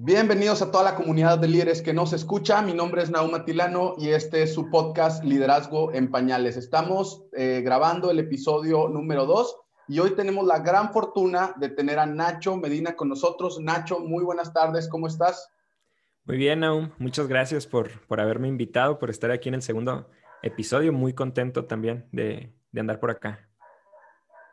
Bienvenidos a toda la comunidad de líderes que nos escucha. Mi nombre es Nauma Tilano y este es su podcast Liderazgo en Pañales. Estamos eh, grabando el episodio número 2 y hoy tenemos la gran fortuna de tener a Nacho Medina con nosotros. Nacho, muy buenas tardes, ¿cómo estás? Muy bien, Naum. Muchas gracias por, por haberme invitado, por estar aquí en el segundo episodio. Muy contento también de, de andar por acá.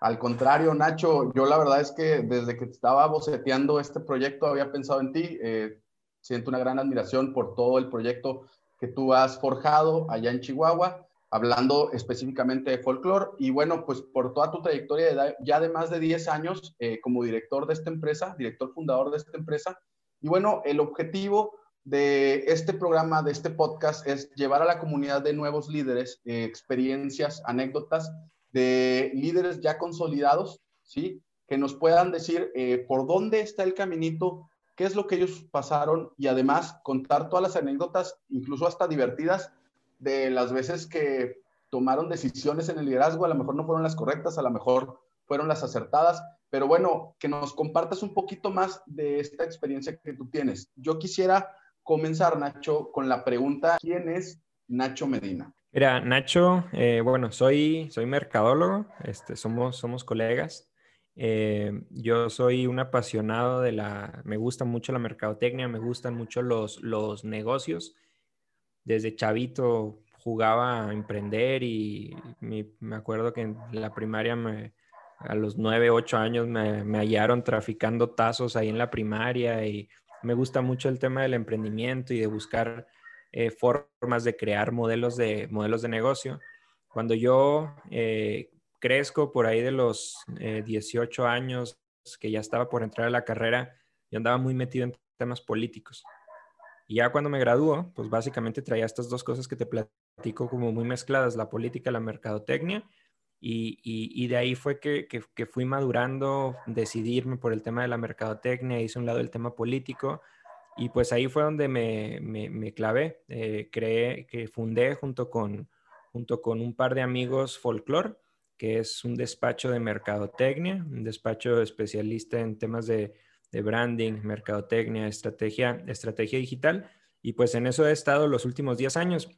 Al contrario, Nacho, yo la verdad es que desde que estaba boceteando este proyecto había pensado en ti. Eh, siento una gran admiración por todo el proyecto que tú has forjado allá en Chihuahua, hablando específicamente de folclore. Y bueno, pues por toda tu trayectoria de ya de más de 10 años eh, como director de esta empresa, director fundador de esta empresa. Y bueno, el objetivo de este programa, de este podcast, es llevar a la comunidad de nuevos líderes eh, experiencias, anécdotas de líderes ya consolidados, ¿sí? Que nos puedan decir eh, por dónde está el caminito, qué es lo que ellos pasaron y además contar todas las anécdotas, incluso hasta divertidas, de las veces que tomaron decisiones en el liderazgo, a lo mejor no fueron las correctas, a lo mejor fueron las acertadas, pero bueno, que nos compartas un poquito más de esta experiencia que tú tienes. Yo quisiera comenzar, Nacho, con la pregunta, ¿quién es Nacho Medina? Mira, Nacho, eh, bueno, soy, soy mercadólogo, este, somos, somos colegas. Eh, yo soy un apasionado de la, me gusta mucho la mercadotecnia, me gustan mucho los, los negocios. Desde chavito jugaba a emprender y me acuerdo que en la primaria a los nueve, ocho años me, me hallaron traficando tazos ahí en la primaria y me gusta mucho el tema del emprendimiento y de buscar eh, formas de crear modelos de, modelos de negocio. Cuando yo eh, crezco por ahí de los 18 eh, años, que ya estaba por entrar a la carrera, yo andaba muy metido en temas políticos. Y ya cuando me graduó, pues básicamente traía estas dos cosas que te platico como muy mezcladas, la política la mercadotecnia. Y, y, de ahí fue que, que, que, fui madurando, decidirme por el tema de la mercadotecnia, hice un lado el tema político y pues ahí fue donde me, me, clavé. Eh, creé, que fundé junto con, junto con un par de amigos Folklore, que es un despacho de mercadotecnia, un despacho especialista en temas de, de branding, mercadotecnia, estrategia, estrategia digital. Y pues en eso he estado los últimos 10 años.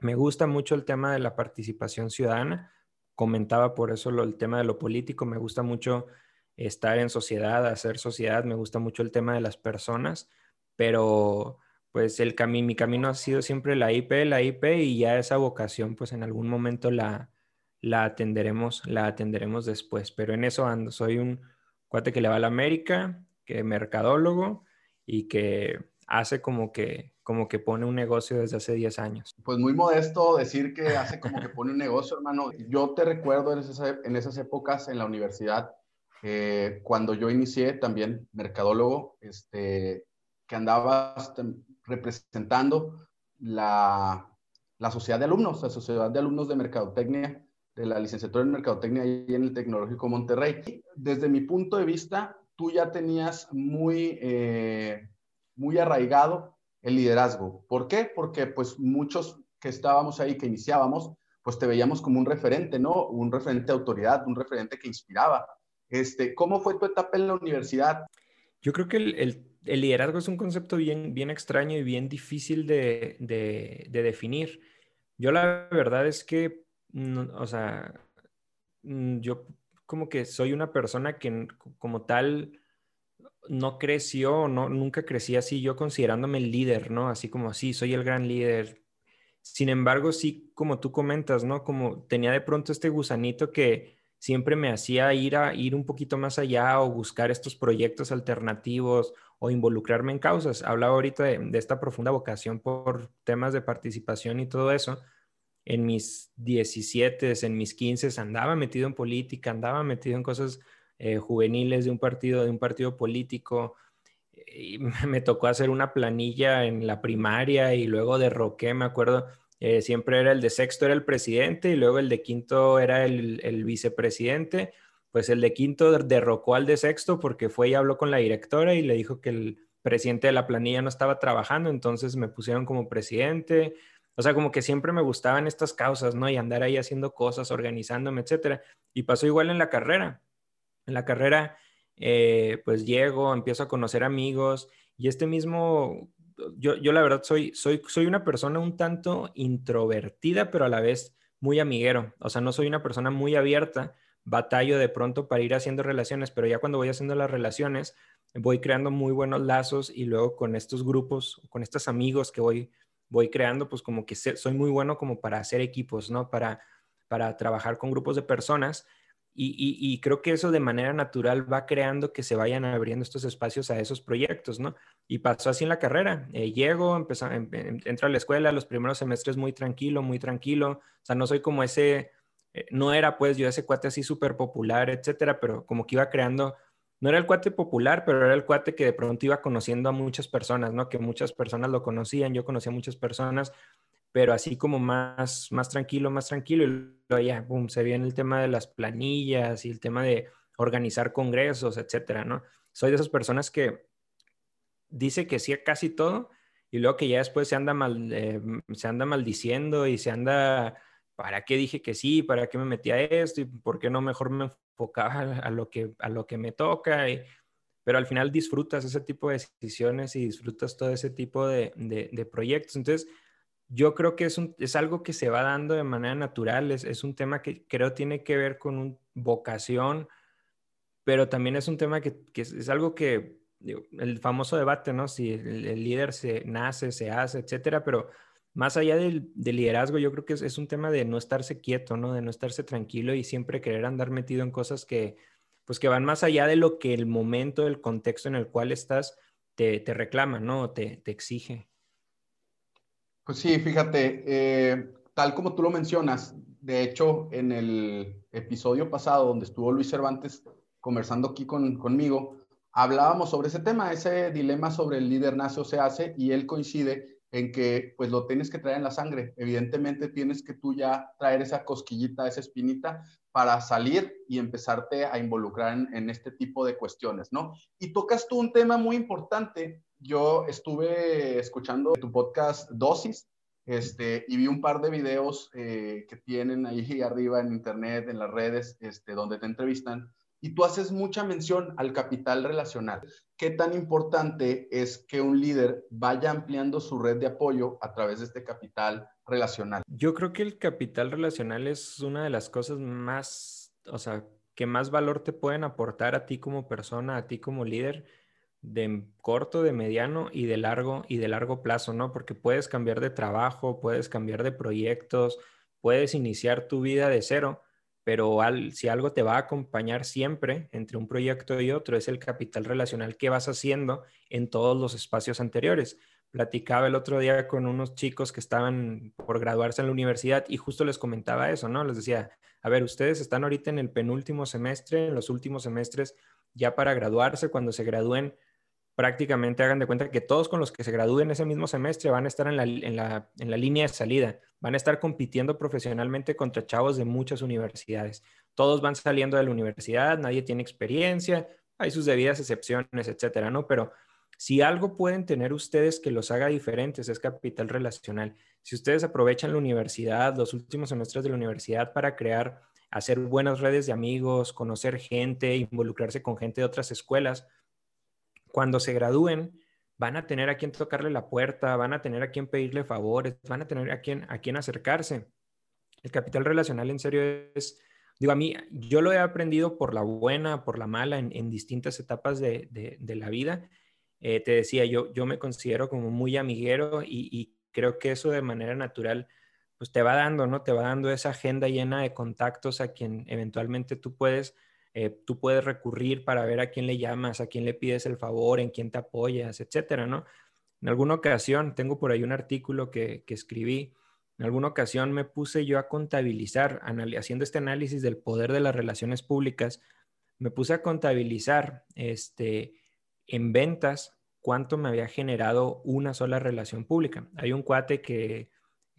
Me gusta mucho el tema de la participación ciudadana. Comentaba por eso el tema de lo político. Me gusta mucho estar en sociedad, hacer sociedad. Me gusta mucho el tema de las personas pero pues el mi camino ha sido siempre la IP, la IP y ya esa vocación pues en algún momento la, la atenderemos, la atenderemos después, pero en eso ando, soy un cuate que le va a la América, que es mercadólogo y que hace como que como que pone un negocio desde hace 10 años. Pues muy modesto decir que hace como que pone un negocio, hermano. Yo te recuerdo en esas, en esas épocas en la universidad, eh, cuando yo inicié también mercadólogo, este, que andabas representando la, la, sociedad de alumnos, la sociedad de alumnos de mercadotecnia, de la licenciatura en mercadotecnia ahí en el Tecnológico Monterrey. Desde mi punto de vista, tú ya tenías muy, eh, muy arraigado el liderazgo. ¿Por qué? Porque pues muchos que estábamos ahí, que iniciábamos, pues te veíamos como un referente, ¿no? Un referente de autoridad, un referente que inspiraba. Este, ¿Cómo fue tu etapa en la universidad? Yo creo que el, liderazgo es un concepto bien, bien extraño y bien difícil de, definir. Yo la verdad es que, o sea, mm, yo como que soy una persona que como tal no creció, no, nunca crecí así, yo considerándome el líder, ¿no? Así como así, soy el gran líder. Sin embargo, sí, como tú comentas, ¿no? Como tenía de pronto este gusanito que siempre me hacía ir a ir un poquito más allá o buscar estos proyectos alternativos o involucrarme en causas. Hablaba ahorita de, esta profunda vocación por temas de participación y todo eso. En mis 17, en mis 15 andaba metido en política, andaba metido en cosas eh, juveniles de un partido, de un partido político. Me tocó hacer una planilla en la primaria y luego derroqué, me acuerdo, eh, siempre era el de sexto era el presidente y luego el de quinto era el, vicepresidente. Pues el de quinto derrocó al de sexto porque fue y habló con la directora y le dijo que el presidente de la planilla no estaba trabajando, entonces me pusieron como presidente. O sea, como que siempre me gustaban estas causas, ¿no? Y andar ahí haciendo cosas, organizándome, etcétera. Y pasó igual en la carrera. En la carrera eh, pues llego, empiezo a conocer amigos y este mismo, yo, yo la verdad soy, soy, soy una persona un tanto introvertida, pero a la vez muy amiguero. O sea, no soy una persona muy abierta, batallo de pronto para ir haciendo relaciones, pero ya cuando voy haciendo las relaciones, voy creando muy buenos lazos y luego con estos grupos, con estos amigos que voy, voy creando, pues como que soy muy bueno como para hacer equipos, ¿no? Para, para trabajar con grupos de personas y, creo que eso de manera natural va creando que se vayan abriendo estos espacios a esos proyectos, ¿no? Y pasó así en la carrera. Eh, llego, empezó, em, em, entro a la escuela, los primeros semestres muy tranquilo, muy tranquilo. O sea, no soy como ese, eh, no era pues yo ese cuate así súper popular, etcétera, pero como que iba creando, no era el cuate popular, pero era el cuate que de pronto iba conociendo a muchas personas, ¿no? Que muchas personas lo conocían, yo conocía a muchas personas pero así como más, más tranquilo, más tranquilo. Y luego ya, boom, se viene el tema de las planillas y el tema de organizar congresos, etcétera, ¿no? Soy de esas personas que dice que sí a casi todo y luego que ya después se anda, mal, eh, se anda maldiciendo y se anda, ¿para qué dije que sí? ¿Para qué me metí a esto? ¿Y por qué no mejor me enfocaba a lo que, a lo que me toca? pero al final disfrutas ese tipo de decisiones y disfrutas todo ese tipo de, proyectos. Entonces, yo creo que es, es algo que se va dando de manera natural, es, un tema que creo tiene que ver con un, vocación, pero también es un tema que, que es, algo que, el famoso debate, ¿no? Si el, líder se nace, se hace, etcétera, pero más allá del, del liderazgo, yo creo que es, es, un tema de no estarse quieto, ¿no? De no estarse tranquilo y siempre querer andar metido en cosas que, pues que van más allá de lo que el momento, el contexto en el cual estás te, te reclama, ¿no? Te, te exige. Pues sí, fíjate, eh, tal como tú lo mencionas, de hecho, en el episodio pasado donde estuvo Luis Cervantes conversando aquí con, conmigo, hablábamos sobre ese tema, ese dilema sobre el líder nace o se hace, y él coincide en que pues lo tienes que traer en la sangre. Evidentemente tienes que tú ya traer esa cosquillita, esa espinita para salir y empezarte a involucrar en, este tipo de cuestiones, ¿no? Y tocas tú un tema muy importante yo estuve escuchando tu podcast Dosis este, y vi un par de videos eh, que tienen ahí arriba en internet, en las redes, este, donde te entrevistan. Y tú haces mucha mención al capital relacional. ¿Qué tan importante es que un líder vaya ampliando su red de apoyo a través de este capital relacional? Yo creo que el capital relacional es una de las cosas más, o sea, que más valor te pueden aportar a ti como persona, a ti como líder de corto, de mediano y de largo y de largo plazo, ¿no? Porque puedes cambiar de trabajo, puedes cambiar de proyectos, puedes iniciar tu vida de cero, pero si algo te va a acompañar siempre entre un proyecto y otro es el capital relacional que vas haciendo en todos los espacios anteriores. Platicaba el otro día con unos chicos que estaban por graduarse en la universidad y justo les comentaba eso, ¿no? Les decía, a ver, ustedes están ahorita en el penúltimo semestre, en los últimos semestres, ya para graduarse, cuando se gradúen, prácticamente hagan de cuenta que todos con los que se gradúen ese mismo semestre van a estar en la, en, la, en la, línea de salida, van a estar compitiendo profesionalmente contra chavos de muchas universidades. Todos van saliendo de la universidad, nadie tiene experiencia, hay sus debidas excepciones, etcétera, ¿no? Pero si algo pueden tener ustedes que los haga diferentes es capital relacional. Si ustedes aprovechan la universidad, los últimos semestres de la universidad para crear, hacer buenas redes de amigos, conocer gente, involucrarse con gente de otras escuelas, cuando se gradúen, van a tener a quien tocarle la puerta, van a tener a quien pedirle favores, van a tener a quien, a quien acercarse. El capital relacional en serio es, digo, a mí, yo lo he aprendido por la buena, por la mala, en, distintas etapas de, la vida. Eh, te decía, yo, yo me considero como muy amiguero y, y, creo que eso de manera natural, pues te va dando, ¿no? Te va dando esa agenda llena de contactos a quien eventualmente tú puedes eh, tú puedes recurrir para ver a quién le llamas, a quién le pides el favor, en quién te apoyas, etcétera, ¿no? En alguna ocasión, tengo por ahí un artículo que, escribí, en alguna ocasión me puse yo a contabilizar, haciendo este análisis del poder de las relaciones públicas, me puse a contabilizar este, en ventas cuánto me había generado una sola relación pública. Hay un cuate que,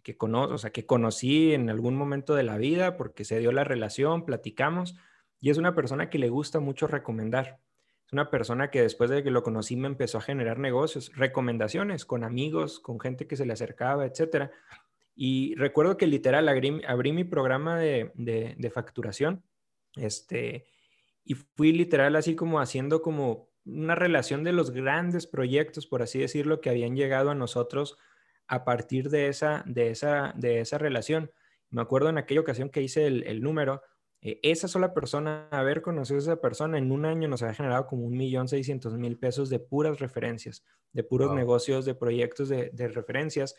que, o sea, que conocí en algún momento de la vida porque se dio la relación, platicamos, y es una persona que le gusta mucho recomendar. Es una persona que después de que lo conocí me empezó a generar negocios, recomendaciones con amigos, con gente que se le acercaba, etcétera. Y recuerdo que literal abrí, mi programa de, facturación este, y fui literal así como haciendo como una relación de los grandes proyectos, por así decirlo, que habían llegado a nosotros a partir de esa, de esa, de esa relación. Me acuerdo en aquella ocasión que hice el, número, eh, esa sola persona, haber conocido a esa persona en un año nos había generado como un millón seiscientos mil pesos de puras referencias, de puros negocios, de proyectos de, de, referencias,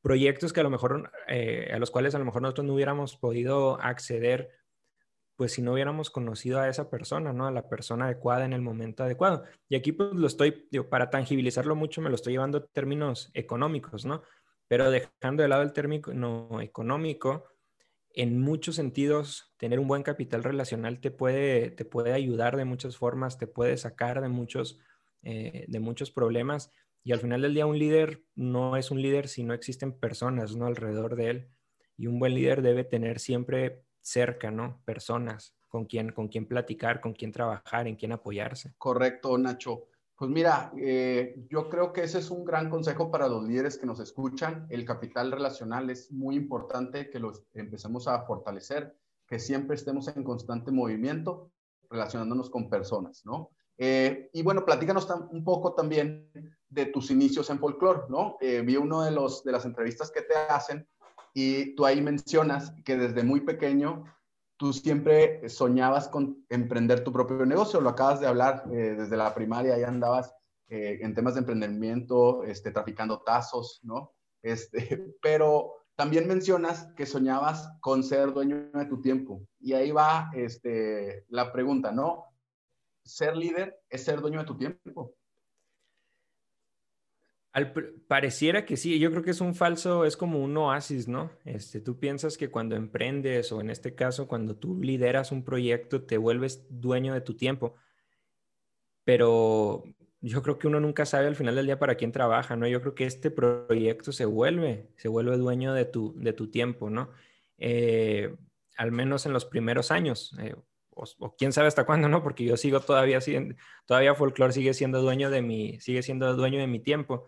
proyectos que a lo mejor, eh, a los cuales a lo mejor nosotros no hubiéramos podido acceder pues si no hubiéramos conocido a esa persona, ¿no? A la persona adecuada en el momento adecuado. Y aquí pues lo estoy, digo, para tangibilizarlo mucho, me lo estoy llevando a términos económicos, ¿no? Pero dejando de lado el término económico, en muchos sentidos, tener un buen capital relacional te puede, te puede ayudar de muchas formas, te puede sacar de muchos, eh, de muchos problemas. Y al final del día, un líder no es un líder si no existen personas, ¿no? Alrededor de él. Y un buen líder debe tener siempre cerca, ¿no? Personas con quien, con quien platicar, con quien trabajar, en quien apoyarse. Correcto, Nacho. Pues mira, eh, yo creo que ese es un gran consejo para los líderes que nos escuchan. El capital relacional es muy importante que los empecemos a fortalecer, que siempre estemos en constante movimiento relacionándonos con personas, ¿no? Eh, y bueno, platícanos un poco también de tus inicios en folclore, ¿no? Eh, vi uno de, los, de las entrevistas que te hacen y tú ahí mencionas que desde muy pequeño tú siempre soñabas con emprender tu propio negocio. Lo acabas de hablar eh, desde la primaria, ya andabas eh, en temas de emprendimiento, este, traficando tazos, ¿no? Este, pero también mencionas que soñabas con ser dueño de tu tiempo. Y ahí va este, la pregunta, ¿no? Ser líder es ser dueño de tu tiempo pareciera que sí, yo creo que es un falso, es como un oasis, ¿no? Este, tú piensas que cuando emprendes o en este caso cuando tú lideras un proyecto te vuelves dueño de tu tiempo, pero yo creo que uno nunca sabe al final del día para quién trabaja, ¿no? Yo creo que este proyecto se vuelve, se vuelve dueño de tu, de tu tiempo, ¿no? Eh, al menos en los primeros años, eh, o, quién sabe hasta cuándo, ¿no? Porque yo sigo todavía todavía Folklore sigue siendo dueño de mi, sigue siendo dueño de mi tiempo.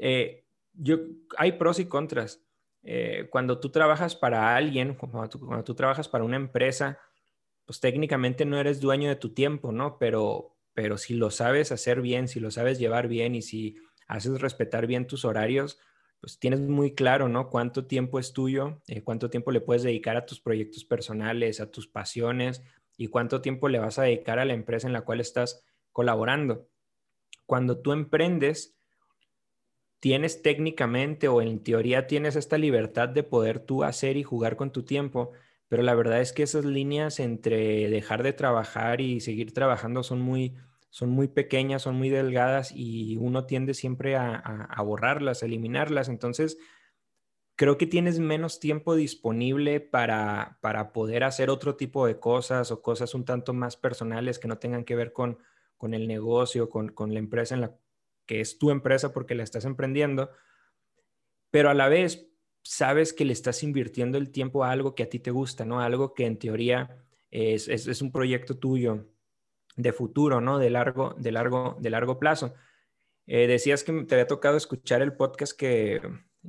Eh, yo, hay pros y contras. Eh, cuando tú trabajas para alguien, cuando tú, trabajas para una empresa, pues técnicamente no eres dueño de tu tiempo, ¿no? Pero, pero si lo sabes hacer bien, si lo sabes llevar bien y si haces respetar bien tus horarios, pues tienes muy claro, ¿no? Cuánto tiempo es tuyo, eh, cuánto tiempo le puedes dedicar a tus proyectos personales, a tus pasiones y cuánto tiempo le vas a dedicar a la empresa en la cual estás colaborando. Cuando tú emprendes, tienes técnicamente o en teoría tienes esta libertad de poder tú hacer y jugar con tu tiempo, pero la verdad es que esas líneas entre dejar de trabajar y seguir trabajando son muy, son muy pequeñas, son muy delgadas y uno tiende siempre a, borrarlas, a eliminarlas. Entonces, creo que tienes menos tiempo disponible para, para poder hacer otro tipo de cosas o cosas un tanto más personales que no tengan que ver con, con el negocio, con, con la empresa en la, que es tu empresa porque la estás emprendiendo, pero a la vez sabes que le estás invirtiendo el tiempo a algo que a ti te gusta, ¿no? Algo que en teoría es, es, un proyecto tuyo de futuro, ¿no? De largo, de largo, de largo plazo. Eh, decías que te había tocado escuchar el podcast que,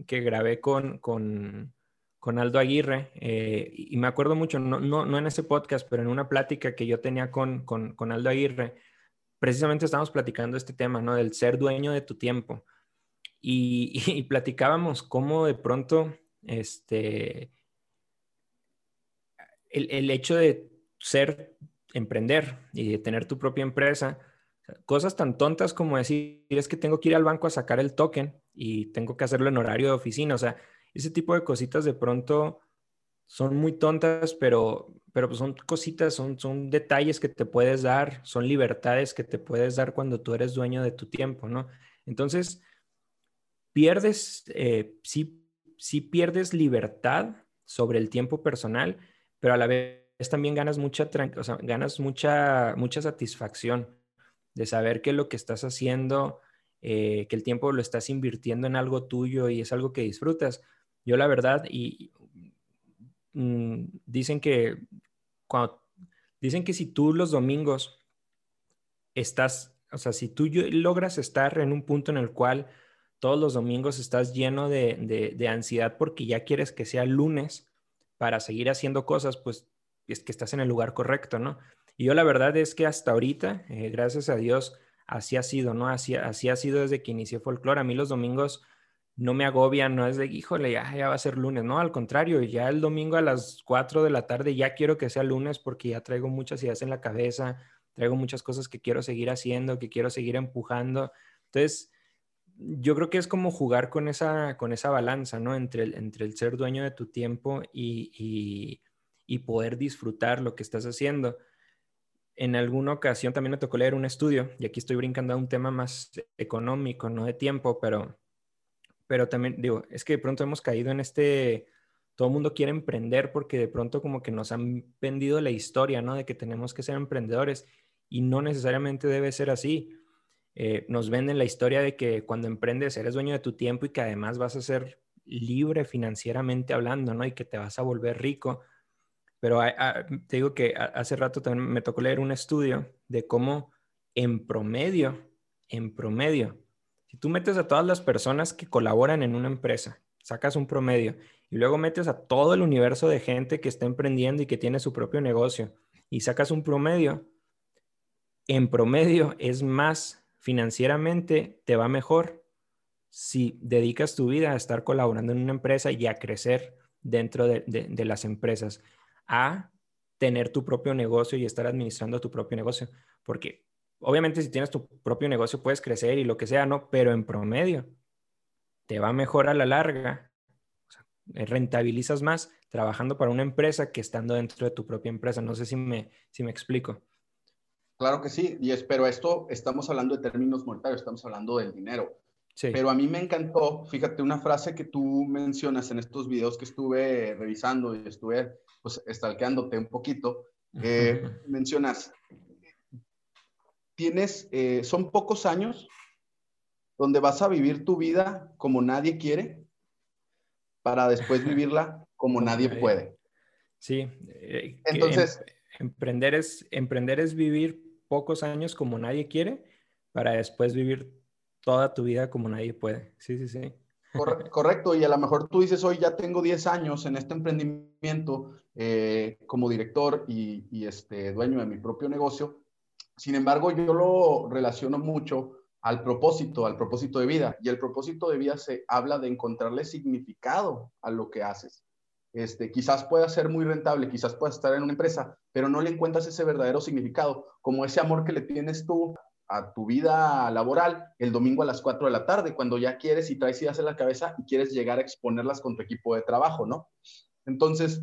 que grabé con, con, con Aldo Aguirre eh, y me acuerdo mucho, no, no, no, en ese podcast, pero en una plática que yo tenía con, con, con Aldo Aguirre, precisamente estamos platicando este tema, ¿no? Del ser dueño de tu tiempo. Y, platicábamos cómo de pronto, este, el, hecho de ser, emprender y de tener tu propia empresa, cosas tan tontas como decir, es que tengo que ir al banco a sacar el token y tengo que hacerlo en horario de oficina, o sea, ese tipo de cositas de pronto son muy tontas, pero, pero pues son cositas, son, son detalles que te puedes dar, son libertades que te puedes dar cuando tú eres dueño de tu tiempo, ¿no? Entonces, pierdes, eh, sí, sí pierdes libertad sobre el tiempo personal, pero a la vez también ganas mucha, o sea, ganas mucha, mucha satisfacción de saber que lo que estás haciendo, eh, que el tiempo lo estás invirtiendo en algo tuyo y es algo que disfrutas. Yo la verdad, y Mm, dicen que cuando, dicen que si tú los domingos estás, o sea, si tú logras estar en un punto en el cual todos los domingos estás lleno de, de, ansiedad porque ya quieres que sea lunes para seguir haciendo cosas, pues es que estás en el lugar correcto, ¿no? Y yo la verdad es que hasta ahorita, eh, gracias a Dios, así ha sido, ¿no? Así, así ha sido desde que inicié folclore. A mí los domingos no me agobian, no es de, híjole, ya, ya va a ser lunes, no, al contrario, ya el domingo a las 4 de la tarde ya quiero que sea lunes porque ya traigo muchas ideas en la cabeza, traigo muchas cosas que quiero seguir haciendo, que quiero seguir empujando. Entonces, yo creo que es como jugar con esa, con esa balanza, ¿no? Entre el, entre el ser dueño de tu tiempo y, y poder disfrutar lo que estás haciendo. En alguna ocasión también me tocó leer un estudio, y aquí estoy brincando a un tema más económico, no de tiempo, pero pero también digo, es que de pronto hemos caído en este, todo el mundo quiere emprender porque de pronto como que nos han vendido la historia, ¿no? De que tenemos que ser emprendedores y no necesariamente debe ser así. Eh, nos venden la historia de que cuando emprendes eres dueño de tu tiempo y que además vas a ser libre financieramente hablando, ¿no? Y que te vas a volver rico. Pero te digo que hace rato también me tocó leer un estudio de cómo en promedio, en promedio, si tú metes a todas las personas que colaboran en una empresa, sacas un promedio y luego metes a todo el universo de gente que está emprendiendo y que tiene su propio negocio y sacas un promedio, en promedio es más financieramente, te va mejor si dedicas tu vida a estar colaborando en una empresa y a crecer dentro de, las empresas, a tener tu propio negocio y estar administrando tu propio negocio. Porque obviamente si tienes tu propio negocio puedes crecer y lo que sea, ¿no? Pero en promedio te va mejor a la larga. Eh, rentabilizas más trabajando para una empresa que estando dentro de tu propia empresa. No sé si me, si me explico. Claro que sí, y espero esto, estamos hablando de términos monetarios, estamos hablando del dinero. Sí. Pero a mí me encantó, fíjate, una frase que tú mencionas en estos videos que estuve revisando y estuve pues estalqueándote un poquito. Eh, mencionas, tienes, eh, son pocos años donde vas a vivir tu vida como nadie quiere para después vivirla como nadie puede. Sí. Eh, Entonces, em, emprender, es, emprender es vivir pocos años como nadie quiere para después vivir toda tu vida como nadie puede. Sí, sí, sí. Correcto, y a lo mejor tú dices, hoy ya tengo 10 años en este emprendimiento eh, como director y, y, este, dueño de mi propio negocio, sin embargo, yo lo relaciono mucho al propósito, al propósito de vida. Y el propósito de vida se habla de encontrarle significado a lo que haces. Este, quizás pueda ser muy rentable, quizás puedas estar en una empresa, pero no le encuentras ese verdadero significado, como ese amor que le tienes tú a tu vida laboral el domingo a las 4 de la tarde, cuando ya quieres y traes ideas en la cabeza y quieres llegar a exponerlas con tu equipo de trabajo, ¿no? Entonces,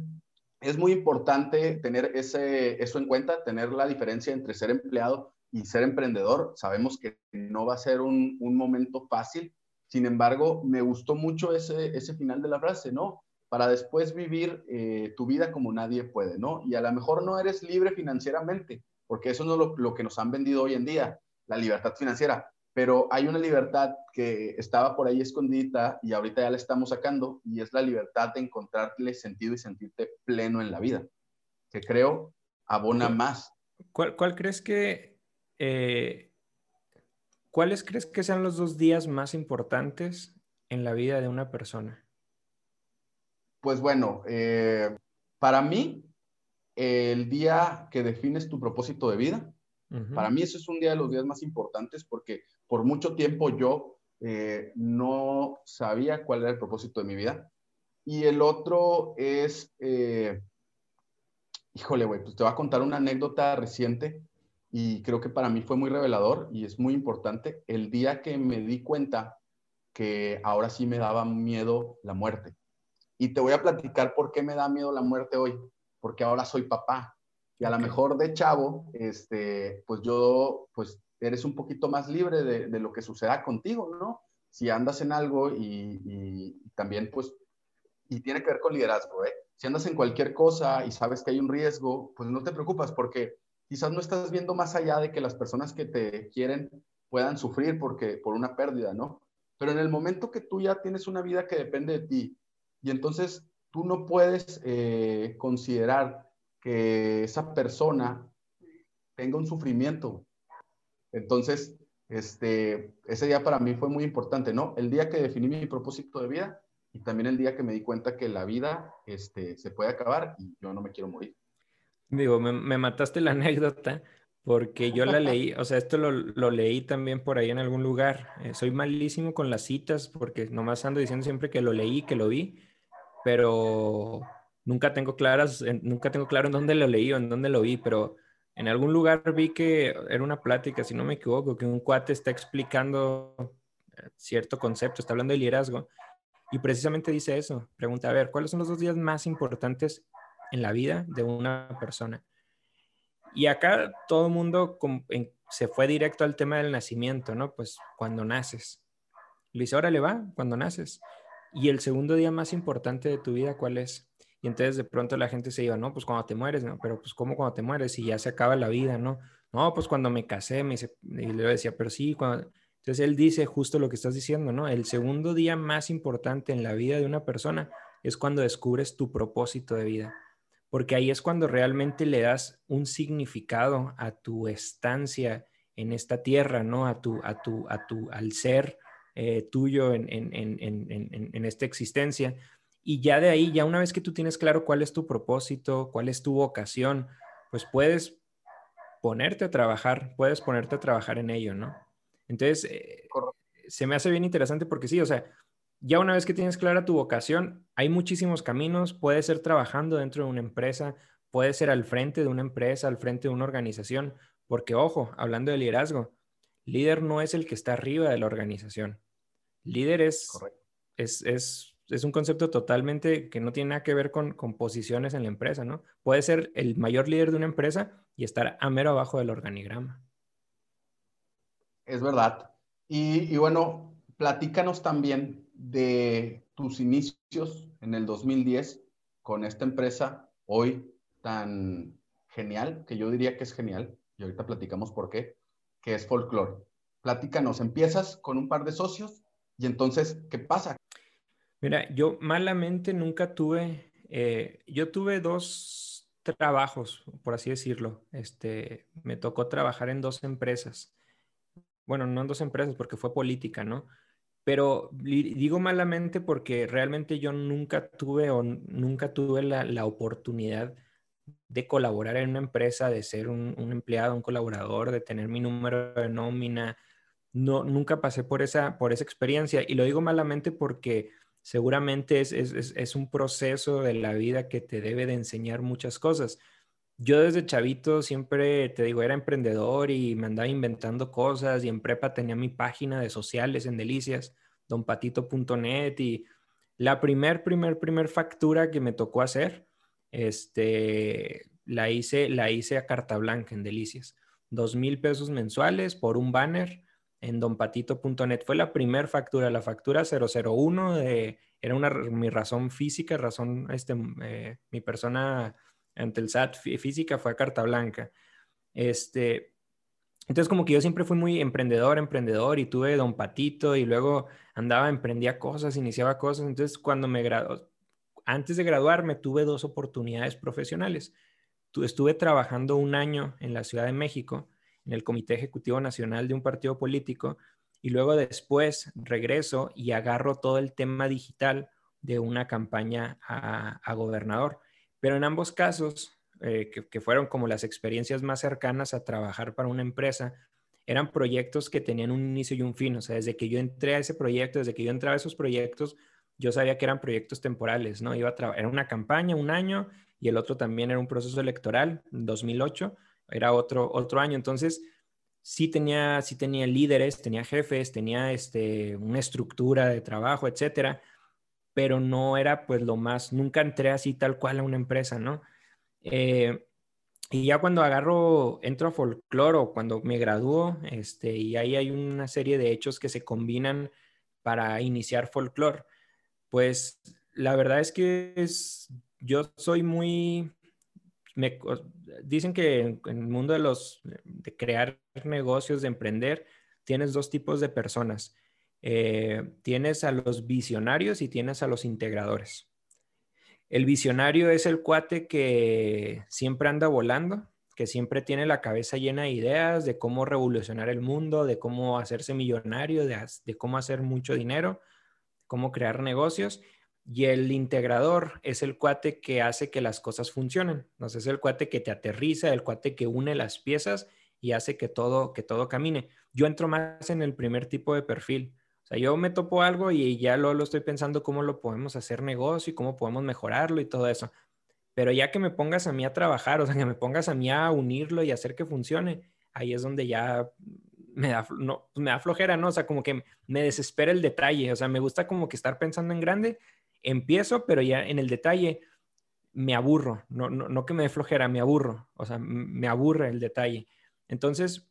es muy importante tener ese, eso en cuenta, tener la diferencia entre ser empleado y ser emprendedor. Sabemos que no va a ser un, momento fácil. Sin embargo, me gustó mucho ese, ese final de la frase, ¿no? Para después vivir eh, tu vida como nadie puede, ¿no? Y a lo mejor no eres libre financieramente, porque eso no es lo, lo que nos han vendido hoy en día, la libertad financiera pero hay una libertad que estaba por ahí escondida y ahorita ya la estamos sacando y es la libertad de encontrarle sentido y sentirte pleno en la vida, que creo abona más. ¿Cuál, crees que, eh, cuáles crees que sean los dos días más importantes en la vida de una persona? Pues bueno, eh, para mí, el día que defines tu propósito de vida, para mí ese es un día de los días más importantes porque por mucho tiempo yo eh, no sabía cuál era el propósito de mi vida. Y el otro es, eh, híjole, güey, pues te voy a contar una anécdota reciente y creo que para mí fue muy revelador y es muy importante. El día que me di cuenta que ahora sí me daba miedo la muerte. Y te voy a platicar por qué me da miedo la muerte hoy. Porque ahora soy papá. Y a lo mejor de chavo, este, pues yo, pues eres un poquito más libre de, lo que suceda contigo, ¿no? Si andas en algo y, también, pues, y tiene que ver con liderazgo, ¿eh? Si andas en cualquier cosa y sabes que hay un riesgo, pues no te preocupas porque quizás no estás viendo más allá de que las personas que te quieren puedan sufrir porque, por una pérdida, ¿no? Pero en el momento que tú ya tienes una vida que depende de ti y entonces tú no puedes eh, considerar que esa persona tenga un sufrimiento entonces, este, ese día para mí fue muy importante, ¿no? El día que definí mi propósito de vida y también el día que me di cuenta que la vida este, se puede acabar y yo no me quiero morir. Digo, me, mataste la anécdota porque yo la leí, o sea, esto lo, leí también por ahí en algún lugar. Eh, soy malísimo con las citas porque nomás ando diciendo siempre que lo leí, que lo vi, pero nunca tengo claras, nunca tengo claro en dónde lo leí o en dónde lo vi, pero en algún lugar vi que era una plática, si no me equivoco, que un cuate está explicando eh, cierto concepto, está hablando de liderazgo y precisamente dice eso. Pregunta, a ver, ¿cuáles son los dos días más importantes en la vida de una persona? Y acá todo el mundo se fue directo al tema del nacimiento, ¿no? Pues cuando naces. Le dice, le va, cuando naces. Y el segundo día más importante de tu vida, ¿cuál es? Y entonces de pronto la gente se iba, no, pues cuando te mueres, ¿no? Pero pues ¿cómo cuando te mueres? Y ya se acaba la vida, ¿no? No, pues cuando me casé, me dice, y le decía, pero sí, cuando... Entonces él dice justo lo que estás diciendo, ¿no? El segundo día más importante en la vida de una persona es cuando descubres tu propósito de vida, porque ahí es cuando realmente le das un significado a tu estancia en esta tierra, ¿no? A tu, a tu, a tu, al ser eh, tuyo en, en, en, en esta existencia. Y ya de ahí, ya una vez que tú tienes claro cuál es tu propósito, cuál es tu vocación, pues puedes ponerte a trabajar, puedes ponerte a trabajar en ello, ¿no? Entonces, eh, se me hace bien interesante porque sí, o sea, ya una vez que tienes clara tu vocación, hay muchísimos caminos, puede ser trabajando dentro de una empresa, puede ser al frente de una empresa, al frente de una organización, porque ojo, hablando de liderazgo, líder no es el que está arriba de la organización. Líder es, es, es, es, un concepto totalmente que no tiene nada que ver con, posiciones en la empresa, ¿no? Puede ser el mayor líder de una empresa y estar a mero abajo del organigrama. Es verdad. Y, bueno, platícanos también de tus inicios en el 2010 con esta empresa hoy tan genial, que yo diría que es genial, y ahorita platicamos por qué, que es Folklore. Platícanos, empiezas con un par de socios y entonces, ¿qué pasa? Mira, yo malamente nunca tuve, eh, yo tuve dos trabajos, por así decirlo. Este, me tocó trabajar en dos empresas bueno, no en dos empresas porque fue política, ¿no? Pero digo malamente porque realmente yo nunca tuve o nunca tuve la, oportunidad de colaborar en una empresa, de ser un, empleado, un colaborador, de tener mi número de nómina. No, nunca pasé por esa, por esa experiencia. Y lo digo malamente porque seguramente es, es un proceso de la vida que te debe de enseñar muchas cosas yo desde chavito siempre, te digo, era emprendedor y me andaba inventando cosas y en prepa tenía mi página de sociales en Delicias, donpatito.net y la primer, primer, primer factura que me tocó hacer, este, la hice, la hice a carta blanca en Delicias. Dos mil pesos mensuales por un banner en donpatito.net. Fue la primer factura, la factura 001 de, era una, mi razón física, razón, este, eh, mi persona ante el SAT física fue carta blanca. Este, entonces como que yo siempre fui muy emprendedor, emprendedor y tuve Don Patito y luego andaba, emprendía cosas, iniciaba cosas. Entonces cuando me gradué, antes de graduarme tuve dos oportunidades profesionales. Estuve trabajando un año en la Ciudad de México, en el Comité Ejecutivo Nacional de un partido político, y luego después regreso y agarro todo el tema digital de una campaña a, gobernador. Pero en ambos casos, eh, que, fueron como las experiencias más cercanas a trabajar para una empresa, eran proyectos que tenían un inicio y un fin. O sea, desde que yo entré a ese proyecto, desde que yo entraba a esos proyectos, yo sabía que eran proyectos temporales, ¿no? Iba a era una campaña, un año, y el otro también era un proceso electoral, 2008, era otro, otro año. Entonces, sí tenía, sí tenía líderes, tenía jefes, tenía este, una estructura de trabajo, etcétera pero no era pues lo más, nunca entré así tal cual a una empresa, ¿no? Eh, y ya cuando agarro, entro a folclore o cuando me gradúo, este, y ahí hay una serie de hechos que se combinan para iniciar folclore, pues la verdad es que es, yo soy muy, dicen que en, en, el mundo de los, de crear negocios, de emprender, tienes dos tipos de personas eh, tienes a los visionarios y tienes a los integradores. El visionario es el cuate que siempre anda volando, que siempre tiene la cabeza llena de ideas de cómo revolucionar el mundo, de cómo hacerse millonario, de, cómo hacer mucho dinero, cómo crear negocios. Y el integrador es el cuate que hace que las cosas funcionen. Entonces es el cuate que te aterriza, el cuate que une las piezas y hace que todo, que todo camine. Yo entro más en el primer tipo de perfil. O sea, yo me topo algo y ya lo, lo estoy pensando cómo lo podemos hacer negocio y cómo podemos mejorarlo y todo eso. Pero ya que me pongas a mí a trabajar, o sea, que me pongas a mí a unirlo y hacer que funcione, ahí es donde ya me da, no, me da flojera, ¿no? O sea, como que me desespera el detalle, o sea, me gusta como que estar pensando en grande, empiezo, pero ya en el detalle me aburro, no, no, no que me dé flojera, me aburro, o sea, me aburre el detalle. Entonces,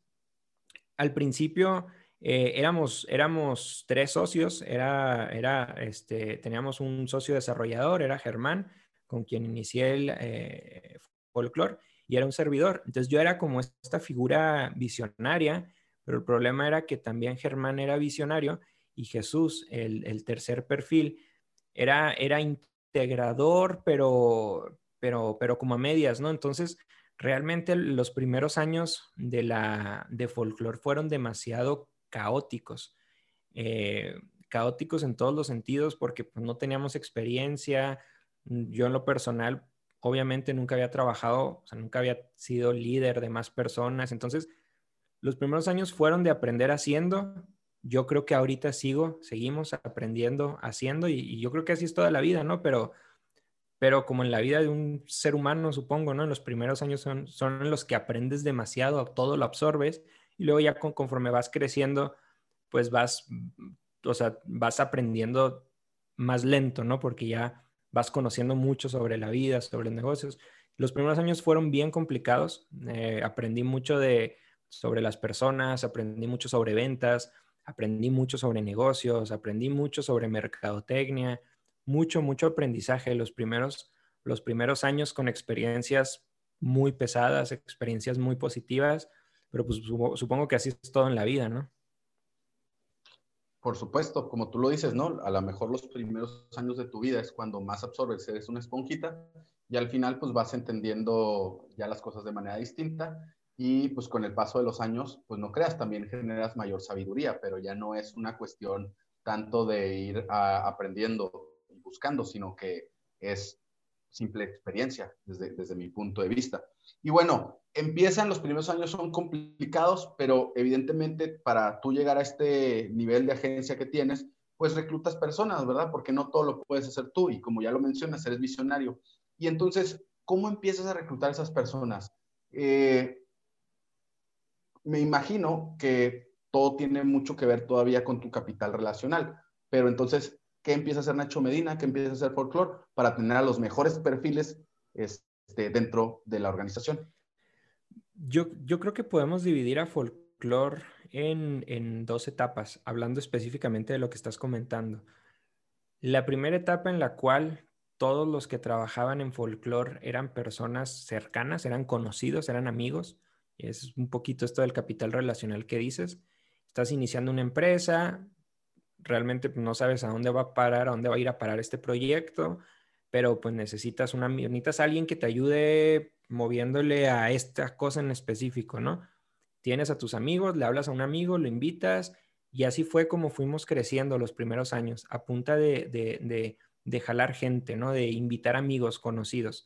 al principio eh, éramos, éramos tres socios, era, era, este, teníamos un socio desarrollador, era Germán, con quien inicié el eh, folclore, y era un servidor. Entonces yo era como esta figura visionaria, pero el problema era que también Germán era visionario y Jesús, el, tercer perfil, era, era integrador, pero, pero, pero como a medias, ¿no? Entonces, realmente los primeros años de, la, de folclore fueron demasiado caóticos. Eh, caóticos en todos los sentidos porque pues, no teníamos experiencia. Yo en lo personal obviamente nunca había trabajado, o sea, nunca había sido líder de más personas. Entonces, los primeros años fueron de aprender haciendo. Yo creo que ahorita sigo, seguimos aprendiendo haciendo y, yo creo que así es toda la vida, ¿no? Pero, pero como en la vida de un ser humano, supongo, ¿no? En los primeros años son, son los que aprendes demasiado, todo lo absorbes y luego ya conforme vas creciendo, pues vas, o sea, vas aprendiendo más lento, ¿no? Porque ya vas conociendo mucho sobre la vida, sobre negocios. Los primeros años fueron bien complicados. Eh, aprendí mucho de, sobre las personas, aprendí mucho sobre ventas, aprendí mucho sobre negocios, aprendí mucho sobre mercadotecnia, mucho, mucho aprendizaje los primeros, los primeros años con experiencias muy pesadas, experiencias muy positivas, pero pues supongo que así es todo en la vida, ¿no? Por supuesto, como tú lo dices, ¿no? A lo mejor los primeros años de tu vida es cuando más absorbes, eres una esponjita y al final pues vas entendiendo ya las cosas de manera distinta y pues con el paso de los años, pues no creas, también generas mayor sabiduría, pero ya no es una cuestión tanto de ir aprendiendo y buscando, sino que es simple experiencia desde, desde mi punto de vista. Y bueno, empiezan los primeros años, son complicados, pero evidentemente para tú llegar a este nivel de agencia que tienes, pues reclutas personas, ¿verdad? Porque no todo lo puedes hacer tú y como ya lo mencionas, eres visionario. Y entonces, ¿cómo empiezas a reclutar esas personas? Eh, me imagino que todo tiene mucho que ver todavía con tu capital relacional, pero entonces, ¿qué empieza a hacer Nacho Medina? ¿Qué empieza a hacer Folklore para tener a los mejores perfiles este, dentro de la organización? Yo, yo creo que podemos dividir a folklore en, en dos etapas, hablando específicamente de lo que estás comentando. La primera etapa en la cual todos los que trabajaban en folklore eran personas cercanas, eran conocidos, eran amigos. Es un poquito esto del capital relacional que dices. Estás iniciando una empresa, realmente no sabes a dónde va a parar, a dónde va a ir a parar este proyecto, pero pues necesitas una, necesitas alguien que te ayude moviéndole a esta cosa en específico, ¿no? Tienes a tus amigos, le hablas a un amigo, lo invitas y así fue como fuimos creciendo los primeros años, a punta de, de, jalar gente, ¿no? De invitar amigos conocidos.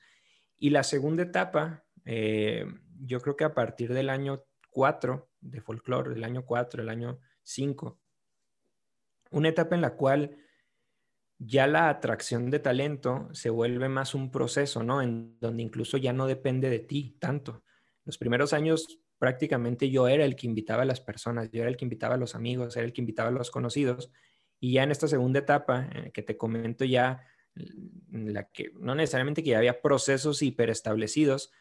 Y la segunda etapa, eh, yo creo que a partir del año 4 de folclore, del año 4, el año 5, una etapa en la cual ya la atracción de talento se vuelve más un proceso, ¿no? En donde incluso ya no depende de ti tanto. Los primeros años prácticamente yo era el que invitaba a las personas, yo era el que invitaba a los amigos, era el que invitaba a los conocidos. Y ya en esta segunda etapa, eh, que te comento ya, la que no necesariamente que ya había procesos hiperestablecidos,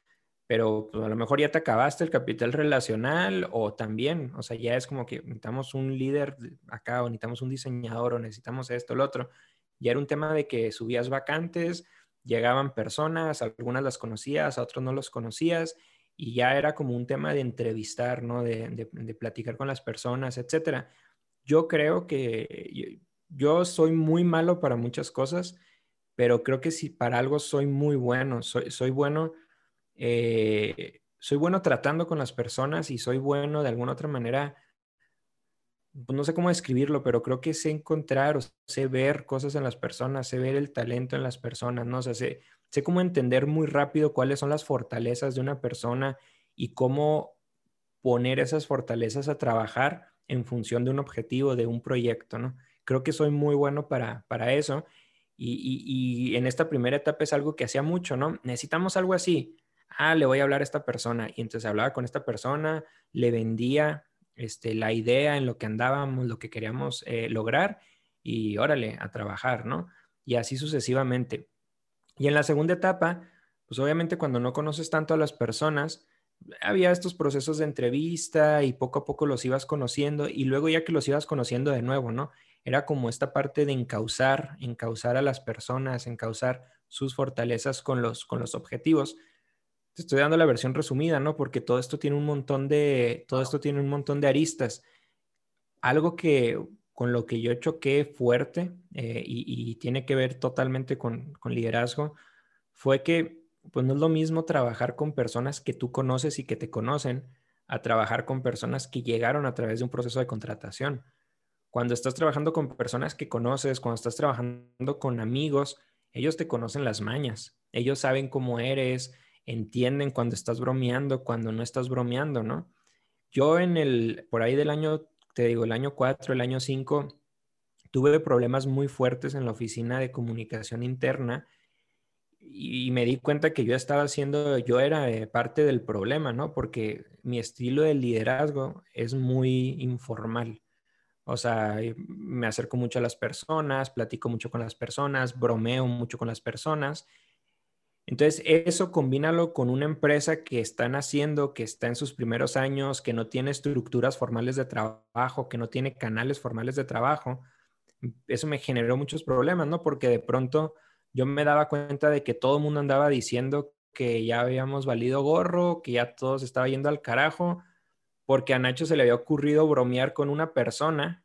pero pues, a lo mejor ya te acabaste el capital relacional o también, o sea, ya es como que necesitamos un líder acá o necesitamos un diseñador o necesitamos esto, lo otro ya era un tema de que subías vacantes, llegaban personas, algunas las conocías, a otros no los conocías, y ya era como un tema de entrevistar, ¿no? De, platicar con las personas, etcétera. Yo creo que yo, soy muy malo para muchas cosas, pero creo que si para algo soy muy bueno, soy, soy bueno, eh, soy bueno tratando con las personas y soy bueno de alguna otra manera pues, no sé cómo describirlo, pero creo que sé encontrar o sé ver cosas en las personas, sé ver el talento en las personas, ¿no? O sé, sé cómo entender muy rápido cuáles son las fortalezas de una persona y cómo poner esas fortalezas a trabajar en función de un objetivo, de un proyecto, ¿no? Creo que soy muy bueno para, para eso y, y, en esta primera etapa es algo que hacía mucho, ¿no? Necesitamos algo así. Ah, le voy a hablar a esta persona y entonces hablaba con esta persona, le vendía este, la idea en lo que andábamos, lo que queríamos eh, lograr y órale, a trabajar, ¿no? Y así sucesivamente. Y en la segunda etapa, pues obviamente cuando no conoces tanto a las personas, había estos procesos de entrevista y poco a poco los ibas conociendo y luego ya que los ibas conociendo de nuevo, ¿no? Era como esta parte de encauzar, encauzar a las personas, encauzar sus fortalezas con los, con los objetivos. Te estoy dando la versión resumida, ¿no? Porque todo esto tiene un montón de, todo esto tiene un montón de aristas. Algo que con lo que yo choqué fuerte eh, y, tiene que ver totalmente con, con liderazgo fue que pues no es lo mismo trabajar con personas que tú conoces y que te conocen a trabajar con personas que llegaron a través de un proceso de contratación. Cuando estás trabajando con personas que conoces, cuando estás trabajando con amigos, ellos te conocen las mañas, ellos saben cómo eres, entienden cuando estás bromeando, cuando no estás bromeando, ¿no? Yo en el, por ahí del año, te digo, el año 4, el año 5, tuve problemas muy fuertes en la oficina de comunicación interna y me di cuenta que yo estaba haciendo, yo era eh, parte del problema, ¿no? Porque mi estilo de liderazgo es muy informal. O sea, me acerco mucho a las personas, platico mucho con las personas, bromeo mucho con las personas entonces, eso combínalo con una empresa que están haciendo, que está en sus primeros años, que no tiene estructuras formales de trabajo, que no tiene canales formales de trabajo. Eso me generó muchos problemas, ¿no? Porque de pronto yo me daba cuenta de que todo el mundo andaba diciendo que ya habíamos valido gorro, que ya todos estaba yendo al carajo, porque a Nacho se le había ocurrido bromear con una persona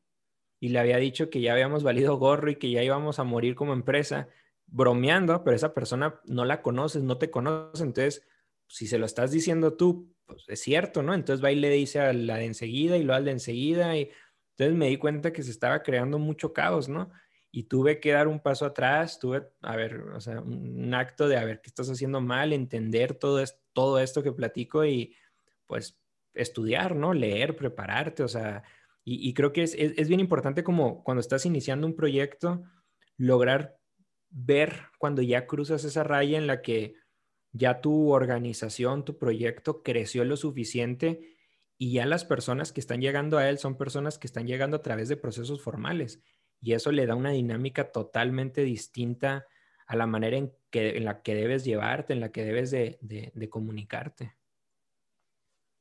y le había dicho que ya habíamos valido gorro y que ya íbamos a morir como empresa bromeando, pero esa persona no la conoces, no te conoce, entonces si se lo estás diciendo tú, pues es cierto, ¿no? Entonces va y le dice a la de enseguida y lo al de enseguida y entonces me di cuenta que se estaba creando mucho caos, ¿no? Y tuve que dar un paso atrás, tuve, a ver, o sea, un acto de, a ver, ¿qué estás haciendo mal? Entender todo, esto, todo esto que platico y pues estudiar, ¿no? Leer, prepararte, o sea, y, creo que es, es bien importante como cuando estás iniciando un proyecto, lograr ver cuando ya cruzas esa raya en la que ya tu organización, tu proyecto creció lo suficiente y ya las personas que están llegando a él son personas que están llegando a través de procesos formales y eso le da una dinámica totalmente distinta a la manera en, que, en la que debes llevarte, en la que debes de, comunicarte.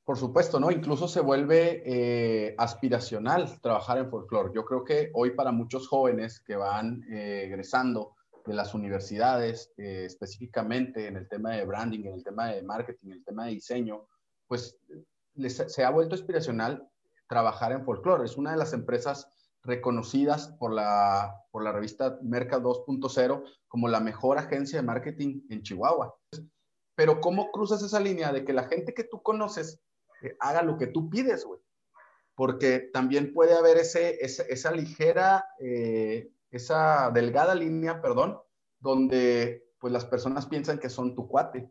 Por supuesto, ¿no? Incluso se vuelve eh, aspiracional trabajar en folclore. Yo creo que hoy para muchos jóvenes que van eh, egresando de las universidades, eh, específicamente en el tema de branding, en el tema de marketing, en el tema de diseño, pues se ha vuelto inspiracional trabajar en folklore. Es una de las empresas reconocidas por la, por la revista Merca 2.0 como la mejor agencia de marketing en Chihuahua. Pero ¿cómo cruzas esa línea de que la gente que tú conoces eh, haga lo que tú pides, güey? Porque también puede haber ese, esa, ligera eh, esa delgada línea, perdón, donde pues las personas piensan que son tu cuate.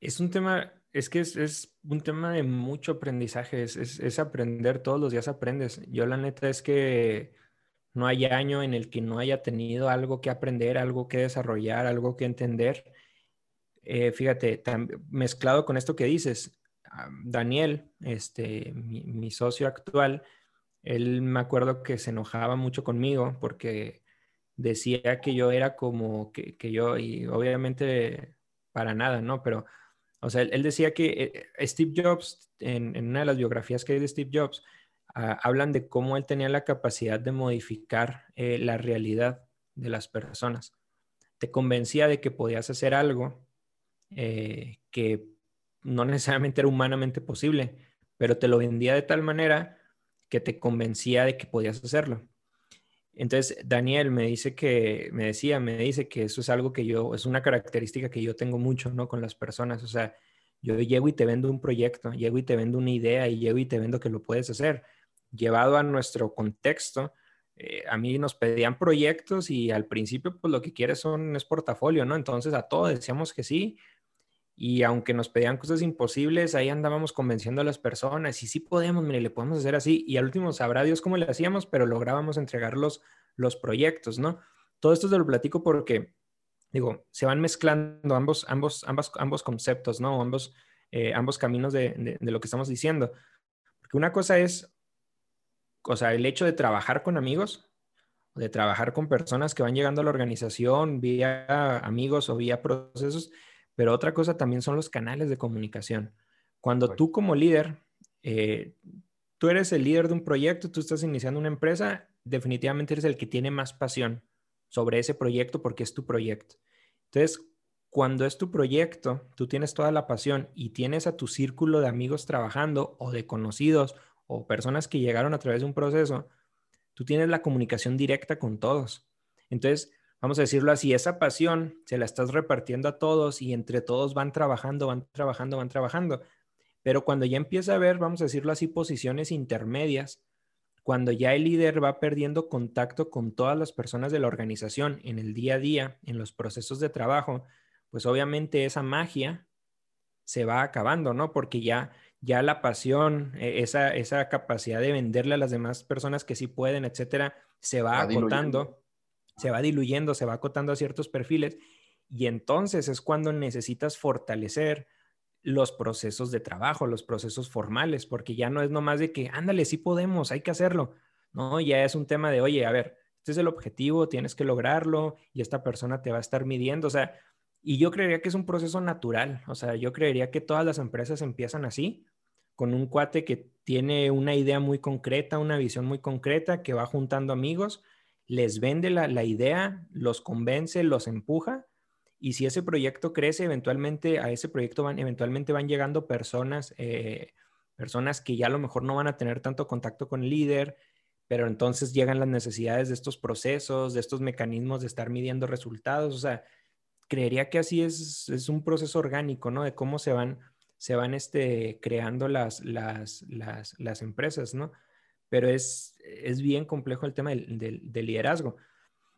Es un tema, es que es, un tema de mucho aprendizaje, es, aprender, todos los días aprendes. Yo la neta es que no hay año en el que no haya tenido algo que aprender, algo que desarrollar, algo que entender. Eh, fíjate, mezclado con esto que dices, Daniel, este, mi socio actual, él me acuerdo que se enojaba mucho conmigo porque decía que yo era como que, yo, y obviamente para nada, ¿no? Pero, o sea, él, decía que eh, Steve Jobs, en, una de las biografías que hay de Steve Jobs, ah, hablan de cómo él tenía la capacidad de modificar eh, la realidad de las personas. Te convencía de que podías hacer algo eh, que no necesariamente era humanamente posible, pero te lo vendía de tal manera que te convencía de que podías hacerlo. Entonces, Daniel me dice que, me decía, me dice que eso es algo que yo, es una característica que yo tengo mucho, ¿no? Con las personas. O sea, yo llego y te vendo un proyecto, llego y te vendo una idea y llego y te vendo que lo puedes hacer. llevado a nuestro contexto, eh, a mí nos pedían proyectos y al principio pues lo que quieres son es portafolio, ¿no? Entonces a todos decíamos que sí y aunque nos pedían cosas imposibles, ahí andábamos convenciendo a las personas y sí podemos, mire, le podemos hacer así y al último sabrá Dios cómo le hacíamos, pero lográbamos entregar los, los proyectos, ¿no? Todo esto te lo platico porque, digo, se van mezclando ambos, ambos, ambos, ambos conceptos, ¿no? Ambos, eh, ambos caminos de, de lo que estamos diciendo. Porque una cosa es o sea, el hecho de trabajar con amigos, de trabajar con personas que van llegando a la organización vía amigos o vía procesos, pero otra cosa también son los canales de comunicación. Cuando tú como líder, eh, tú eres el líder de un proyecto, tú estás iniciando una empresa, definitivamente eres el que tiene más pasión sobre ese proyecto porque es tu proyecto. Entonces, cuando es tu proyecto, tú tienes toda la pasión y tienes a tu círculo de amigos trabajando o de conocidos o personas que llegaron a través de un proceso, tú tienes la comunicación directa con todos. Entonces, vamos a decirlo así, esa pasión se la estás repartiendo a todos y entre todos van trabajando, van trabajando, van trabajando. Pero cuando ya empieza a haber, vamos a decirlo así, posiciones intermedias, cuando ya el líder va perdiendo contacto con todas las personas de la organización en el día a día, en los procesos de trabajo, pues obviamente esa magia se va acabando, ¿no? Porque ya ya la pasión, e, esa, esa capacidad de venderle a las demás personas que sí pueden, etcétera, se va, acotando, se va diluyendo, se va acotando a ciertos perfiles y entonces es cuando necesitas fortalecer los procesos de trabajo, los procesos formales, porque ya no es nomás de que, ándale, sí podemos, hay que hacerlo. No, ya es un tema de, oye, a ver, este es el objetivo, tienes que lograrlo y esta persona te va a estar midiendo. O sea, y yo creería que es un proceso natural. O sea, yo creería que todas las empresas empiezan así, con un cuate que tiene una idea muy concreta, una visión muy concreta, que va juntando amigos, les vende la, idea, los convence, los empuja. Y si ese proyecto crece, eventualmente a ese proyecto van, eventualmente van llegando personas, eh, personas que ya a lo mejor no van a tener tanto contacto con el líder, pero entonces llegan las necesidades de estos procesos, de estos mecanismos de estar midiendo resultados. O sea, creería que así es, es un proceso orgánico, ¿no? De cómo se van se van este, creando las, las, las, empresas, ¿no? Pero es, es bien complejo el tema del, del, liderazgo.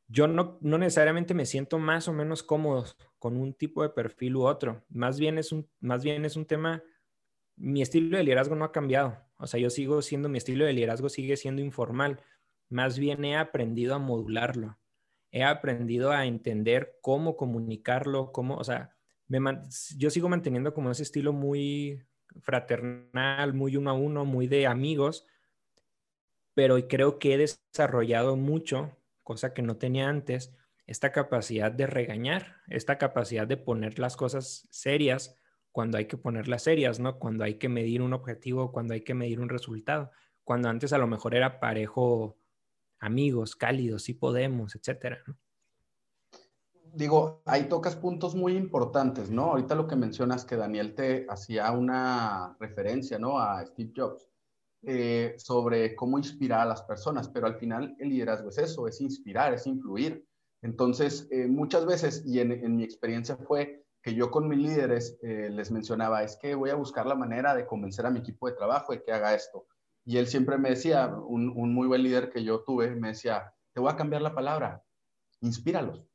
Yo no, no, necesariamente me siento más o menos cómodo con un tipo de perfil u otro. Más bien, es un, más bien es un tema, mi estilo de liderazgo no ha cambiado. O sea, yo sigo siendo, mi estilo de liderazgo sigue siendo informal. Más bien he aprendido a modularlo. He aprendido a entender cómo comunicarlo, cómo, o sea, yo sigo manteniendo como ese estilo muy fraternal, muy uno a uno, muy de amigos, pero creo que he desarrollado mucho, cosa que no tenía antes, esta capacidad de regañar, esta capacidad de poner las cosas serias cuando hay que ponerlas serias, ¿no? Cuando hay que medir un objetivo, cuando hay que medir un resultado, cuando antes a lo mejor era parejo amigos, cálidos, sí podemos, etcétera, digo, ahí tocas puntos muy importantes, ¿no? Ahorita lo que mencionas que Daniel te hacía una referencia, ¿no? A Steve Jobs eh, sobre cómo inspirar a las personas, pero al final el liderazgo es eso, es inspirar, es influir. Entonces, eh, muchas veces, y en, mi experiencia fue que yo con mis líderes eh, les mencionaba, es que voy a buscar la manera de convencer a mi equipo de trabajo de que haga esto. Y él siempre me decía, un, un muy buen líder que yo tuve, me decía, te voy a cambiar la palabra, inspíralos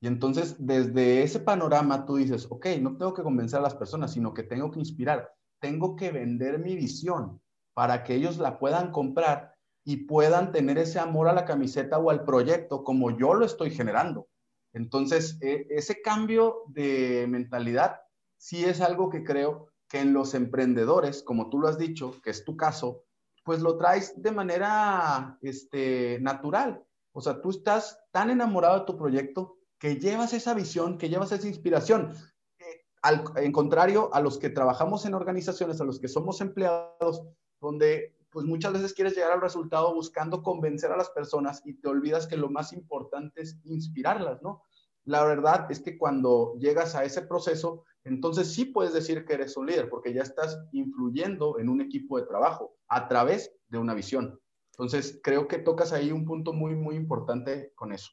y entonces, desde ese panorama, tú dices, ok, no tengo que convencer a las personas, sino que tengo que inspirar, tengo que vender mi visión para que ellos la puedan comprar y puedan tener ese amor a la camiseta o al proyecto como yo lo estoy generando. Entonces, e, ese cambio de mentalidad sí es algo que creo que en los emprendedores, como tú lo has dicho, que es tu caso, pues lo traes de manera este, natural. O sea, tú estás tan enamorado de tu proyecto que llevas esa visión, que llevas esa inspiración. Eh, en contrario a los que trabajamos en organizaciones, a los que somos empleados, donde pues muchas veces quieres llegar al resultado buscando convencer a las personas y te olvidas que lo más importante es inspirarlas, ¿no? La verdad es que cuando llegas a ese proceso, entonces sí puedes decir que eres un líder, porque ya estás influyendo en un equipo de trabajo a través de una visión. Entonces, creo que tocas ahí un punto muy, muy importante con eso.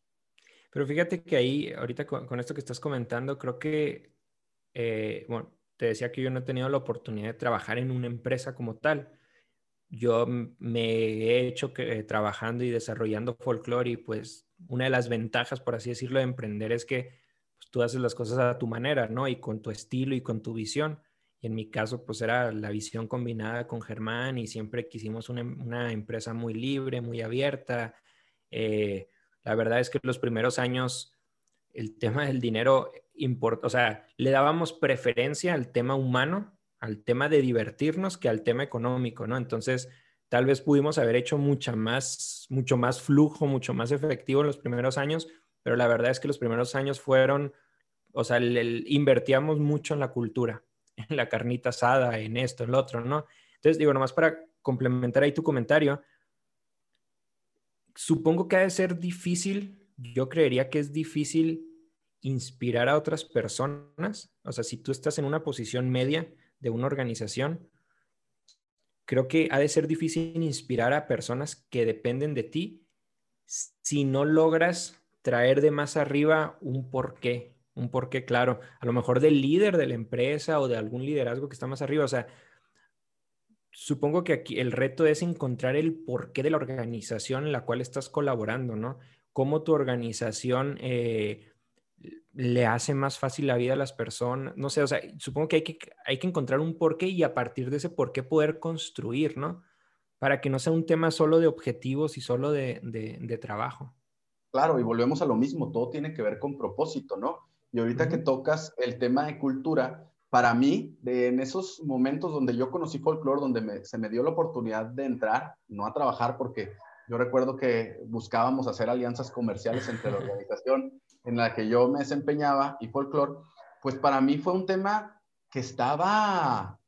Pero fíjate que ahí, ahorita con, esto que estás comentando, creo que, eh, bueno, te decía que yo no he tenido la oportunidad de trabajar en una empresa como tal. Yo me he hecho que, trabajando y desarrollando folclore y pues una de las ventajas, por así decirlo, de emprender es que pues, tú haces las cosas a tu manera, ¿no? Y con tu estilo y con tu visión. Y en mi caso, pues era la visión combinada con Germán y siempre quisimos una, una empresa muy libre, muy abierta. Eh, la verdad es que los primeros años el tema del dinero importa, o sea, le dábamos preferencia al tema humano, al tema de divertirnos que al tema económico, ¿no? Entonces, tal vez pudimos haber hecho mucha más, mucho más flujo, mucho más efectivo en los primeros años, pero la verdad es que los primeros años fueron, o sea, invertíamos mucho en la cultura, en la carnita asada, en esto, en lo otro, ¿no? Entonces, digo, nomás para complementar ahí tu comentario, supongo que ha de ser difícil yo creería que es difícil inspirar a otras personas. O sea, si tú estás en una posición media de una organización, creo que ha de ser difícil inspirar a personas que dependen de ti si no logras traer de más arriba un porqué, un porqué claro, a lo mejor del líder de la empresa o de algún liderazgo que está más arriba. O sea, supongo que aquí el reto es encontrar el porqué de la organización en la cual estás colaborando, ¿no? cómo tu organización eh, le hace más fácil la vida a las personas. No sé, o sea, supongo que hay, que hay que encontrar un porqué y a partir de ese porqué poder construir, ¿no? Para que no sea un tema solo de objetivos y solo de, de, trabajo. Claro, y volvemos a lo mismo, todo tiene que ver con propósito, ¿no? Y ahorita que tocas el tema de cultura, para mí, de, en esos momentos donde yo conocí folklore, donde se me dio la oportunidad de entrar, no a trabajar porque yo recuerdo que buscábamos hacer alianzas comerciales entre la organización en la que yo me desempeñaba y folklore, pues para mí fue un tema que estaba,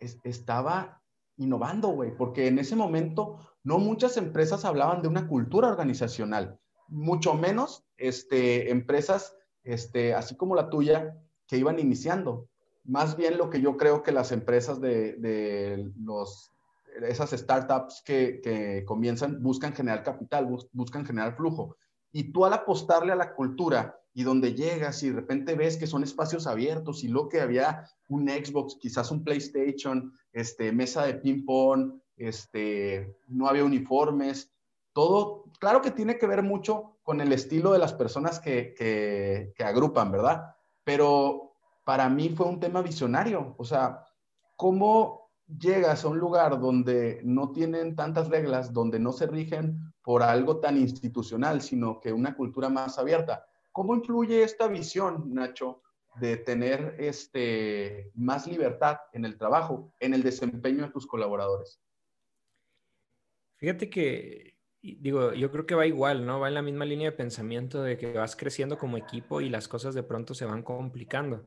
estaba innovando, güey, porque en ese momento no muchas empresas hablaban de una cultura organizacional, mucho menos este, empresas este, así como la tuya que iban iniciando. Más bien lo que yo creo que las empresas de, de los esas startups que, comienzan, buscan generar capital, buscan generar flujo. Y tú al apostarle a la cultura y donde llegas y de repente ves que son espacios abiertos y lo que había un Xbox, quizás un PlayStation, este, mesa de ping pong, este, no había uniformes, todo, claro que tiene que ver mucho con el estilo de las personas que, que, que agrupan, ¿verdad? Pero para mí fue un tema visionario, o sea, cómo llegas a un lugar donde no tienen tantas reglas, donde no se rigen por algo tan institucional, sino que una cultura más abierta. ¿Cómo influye esta visión, Nacho, de tener este, más libertad en el trabajo, en el desempeño de tus colaboradores? Fíjate que, digo, yo creo que va igual, ¿no? Va en la misma línea de pensamiento de que vas creciendo como equipo y las cosas de pronto se van complicando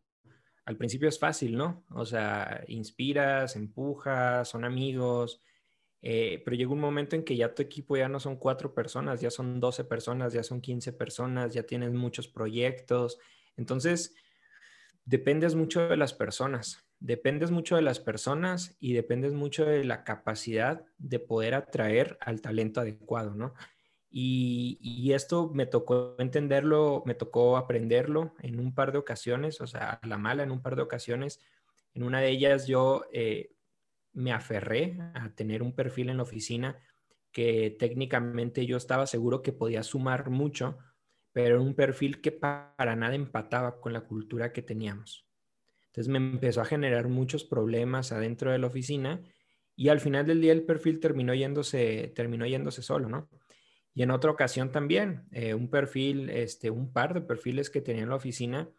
al principio es fácil, ¿no? O sea, inspiras, empujas, son amigos, eh, pero llega un momento en que ya tu equipo ya no son cuatro personas, ya son 12 personas, ya son 15 personas, ya tienes muchos proyectos. Entonces, dependes mucho de las personas, dependes mucho de las personas y dependes mucho de la capacidad de poder atraer al talento adecuado, ¿no? Y, esto me tocó entenderlo, me tocó aprenderlo en un par de ocasiones, o sea, a la mala en un par de ocasiones. En una de ellas yo eh, me aferré a tener un perfil en la oficina que técnicamente yo estaba seguro que podía sumar mucho, pero un perfil que para nada empataba con la cultura que teníamos. Entonces me empezó a generar muchos problemas adentro de la oficina y al final del día el perfil terminó yéndose, terminó yéndose solo, ¿no? Y en otra ocasión también, eh, un perfil, este, un par de perfiles que tenía en la oficina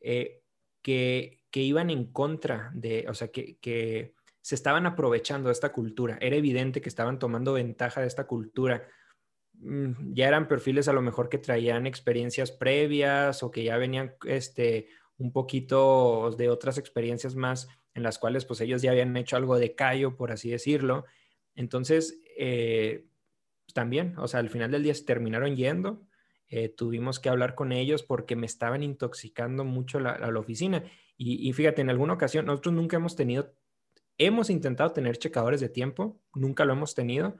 eh, que, que, iban en contra de, o sea, que, que, se estaban aprovechando de esta cultura. Era evidente que estaban tomando ventaja de esta cultura. Mm, ya eran perfiles a lo mejor que traían experiencias previas o que ya venían este, un poquito de otras experiencias más en las cuales pues ellos ya habían hecho algo de callo, por así decirlo. Entonces, eh, también, o sea, al final del día se terminaron yendo. Eh, tuvimos que hablar con ellos porque me estaban intoxicando mucho la, la oficina. Y, fíjate, en alguna ocasión, nosotros nunca hemos tenido, hemos intentado tener checadores de tiempo, nunca lo hemos tenido,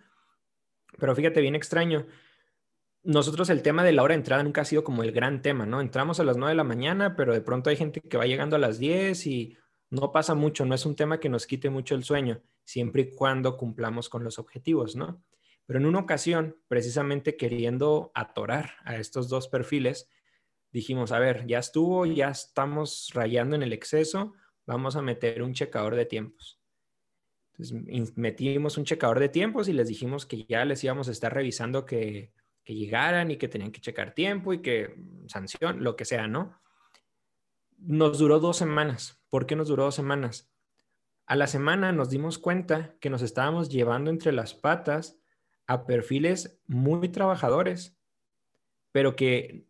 pero fíjate, bien extraño. Nosotros el tema de la hora de entrada nunca ha sido como el gran tema, ¿no? Entramos a las 9 de la mañana, pero de pronto hay gente que va llegando a las 10 y no pasa mucho, no es un tema que nos quite mucho el sueño, siempre y cuando cumplamos con los objetivos, ¿no? Pero en una ocasión, precisamente queriendo atorar a estos dos perfiles, dijimos, a ver, ya estuvo, ya estamos rayando en el exceso, vamos a meter un checador de tiempos. Metimos un checador de tiempos y les dijimos que ya les íbamos a estar revisando que, que llegaran y que tenían que checar tiempo y que sanción, lo que sea, ¿no? Nos duró dos semanas. ¿Por qué nos duró dos semanas? A la semana nos dimos cuenta que nos estábamos llevando entre las patas a perfiles muy trabajadores, pero que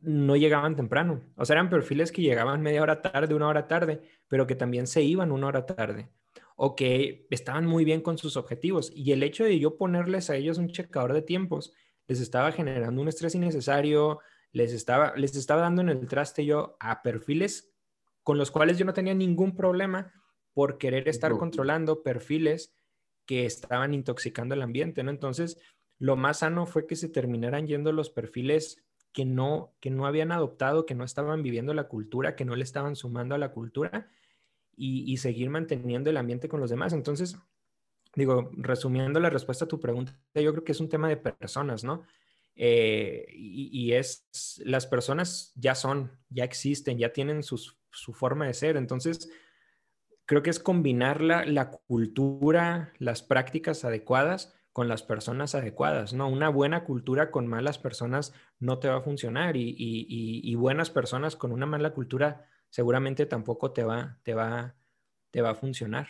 no llegaban temprano. O sea, eran perfiles que llegaban media hora tarde, una hora tarde, pero que también se iban una hora tarde o que estaban muy bien con sus objetivos. Y el hecho de yo ponerles a ellos un checador de tiempos les estaba generando un estrés innecesario, les estaba, les estaba dando en el traste yo a perfiles con los cuales yo no tenía ningún problema por querer estar controlando perfiles que estaban intoxicando el ambiente, ¿no? Entonces, lo más sano fue que se terminaran yendo los perfiles que no, que no habían adoptado, que no estaban viviendo la cultura, que no le estaban sumando a la cultura y, seguir manteniendo el ambiente con los demás. Entonces, digo, resumiendo la respuesta a tu pregunta, yo creo que es un tema de personas, ¿no? Eh, y, es, las personas ya son, ya existen, ya tienen su forma de ser. Entonces, creo que es combinar la, cultura, las prácticas adecuadas con las personas adecuadas, ¿no? Una buena cultura con malas personas no te va a funcionar y, buenas personas con una mala cultura seguramente tampoco te va, te va, te va a funcionar.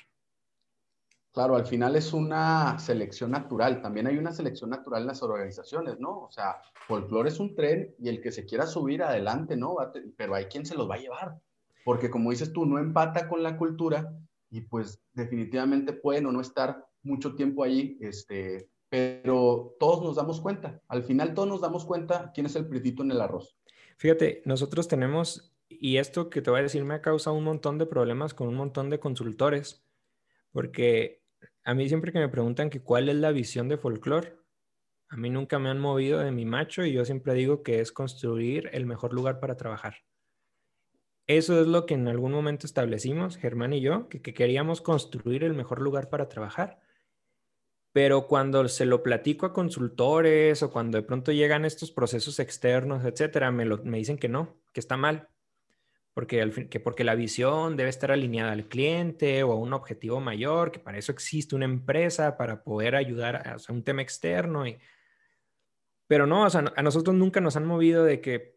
Claro, al final es una selección natural. También hay una selección natural en las organizaciones, ¿no? O sea, folclore es un tren y el que se quiera subir adelante, ¿no? Pero hay quien se los va a llevar porque como dices tú, no empata con la cultura y pues definitivamente pueden o no estar mucho tiempo ahí, este, pero todos nos damos cuenta, al final todos nos damos cuenta quién es el pritito en el arroz. Fíjate, nosotros tenemos, y esto que te voy a decir me ha causado un montón de problemas con un montón de consultores, porque a mí siempre que me preguntan que cuál es la visión de folclore, a mí nunca me han movido de mi macho y yo siempre digo que es construir el mejor lugar para trabajar. Eso es lo que en algún momento establecimos, Germán y yo, que, queríamos construir el mejor lugar para trabajar. Pero cuando se lo platico a consultores o cuando de pronto llegan estos procesos externos, etcétera, me, me dicen que no, que está mal. Porque, al que porque la visión debe estar alineada al cliente o a un objetivo mayor, que para eso existe una empresa, para poder ayudar a, un tema externo. Y... Pero no, o sea, a nosotros nunca nos han movido de que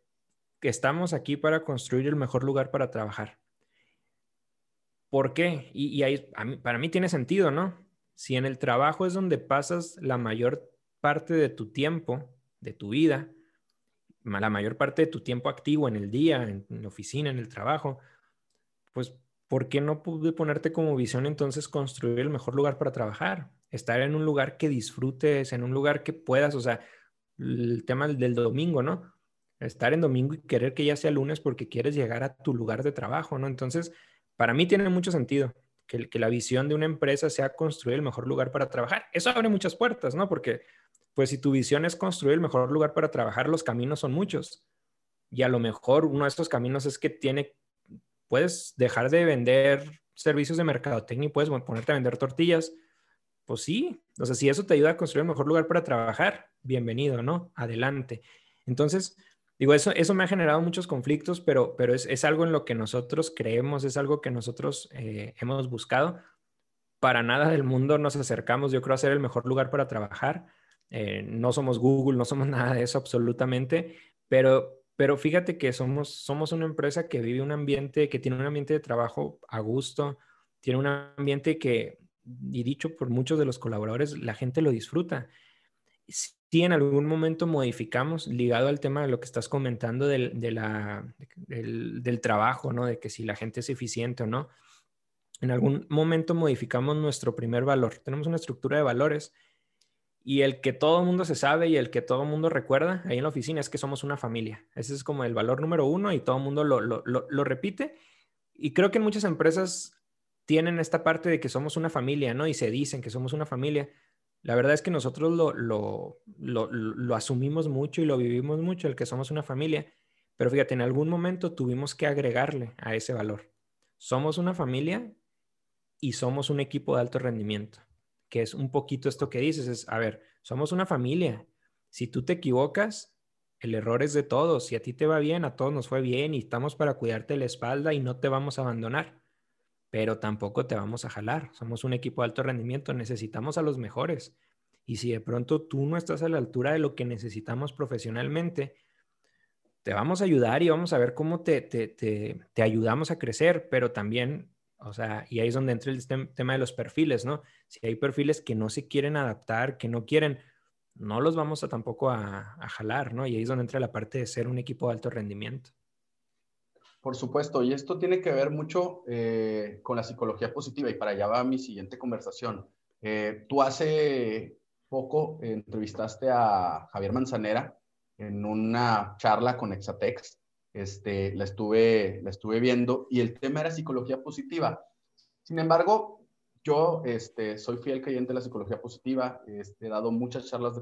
que estamos aquí para construir el mejor lugar para trabajar. ¿Por qué? Y, para mí tiene sentido, ¿no? Si en el trabajo es donde pasas la mayor parte de tu tiempo, de tu vida, la mayor parte de tu tiempo activo en el día, en, la oficina, en el trabajo, pues, ¿por qué no pude ponerte como visión entonces construir el mejor lugar para trabajar? Estar en un lugar que disfrutes, en un lugar que puedas, o sea, el tema del domingo, ¿no? Estar en domingo y querer que ya sea lunes porque quieres llegar a tu lugar de trabajo, ¿no? Entonces, para mí tiene mucho sentido que, la visión de una empresa sea construir el mejor lugar para trabajar. Eso abre muchas puertas, ¿no? Porque, pues, si tu visión es construir el mejor lugar para trabajar, los caminos son muchos. Y a lo mejor uno de estos caminos es que tiene, puedes dejar de vender servicios de mercadotecnia y puedes ponerte a vender tortillas. Pues sí, o sea, si eso te ayuda a construir el mejor lugar para trabajar, bienvenido, ¿no? Adelante. Entonces, Digo, eso, eso me ha generado muchos conflictos, pero, pero es, algo en lo que nosotros creemos, es algo que nosotros eh, hemos buscado. Para nada del mundo nos acercamos, yo creo, a ser el mejor lugar para trabajar. Eh, no somos Google, no somos nada de eso absolutamente, pero, pero fíjate que somos, somos una empresa que vive un ambiente, que tiene un ambiente de trabajo a gusto, tiene un ambiente que, y dicho por muchos de los colaboradores, la gente lo disfruta si en algún momento modificamos, ligado al tema de lo que estás comentando del, del, trabajo, ¿no? De que si la gente es eficiente o no, en algún momento modificamos nuestro primer valor. Tenemos una estructura de valores y el que todo el mundo se sabe y el que todo el mundo recuerda ahí en la oficina es que somos una familia. Ese es como el valor número uno y todo el mundo lo, lo, lo repite. Y creo que muchas empresas tienen esta parte de que somos una familia, ¿no? Y se dicen que somos una familia la verdad es que nosotros lo, asumimos mucho y lo vivimos mucho, el que somos una familia, pero fíjate, en algún momento tuvimos que agregarle a ese valor. somos una familia y somos un equipo de alto rendimiento, que es un poquito esto que dices, es, a ver, somos una familia. Si tú te equivocas, el error es de todos. Si a ti te va bien, a todos nos fue bien y estamos para cuidarte la espalda y no te vamos a abandonar. Pero tampoco te vamos a jalar. Somos un equipo de alto rendimiento, necesitamos a los mejores. Y si de pronto tú no estás a la altura de lo que necesitamos profesionalmente, te vamos a ayudar y vamos a ver cómo te, te, te, ayudamos a crecer, pero también, o sea, y ahí es donde entra el tema de los perfiles, ¿no? Si hay perfiles que no se quieren adaptar, que no quieren, no los vamos a tampoco a, jalar, ¿no? Y ahí es donde entra la parte de ser un equipo de alto rendimiento. Por supuesto, y esto tiene que ver mucho eh, con la psicología positiva y para allá va mi siguiente conversación. Eh, tú hace poco entrevistaste a Javier Manzanera en una charla con Exatex. Este, la, estuve, la estuve viendo y el tema era psicología positiva. Sin embargo, yo este, soy fiel creyente de la psicología positiva, este, he dado muchas charlas de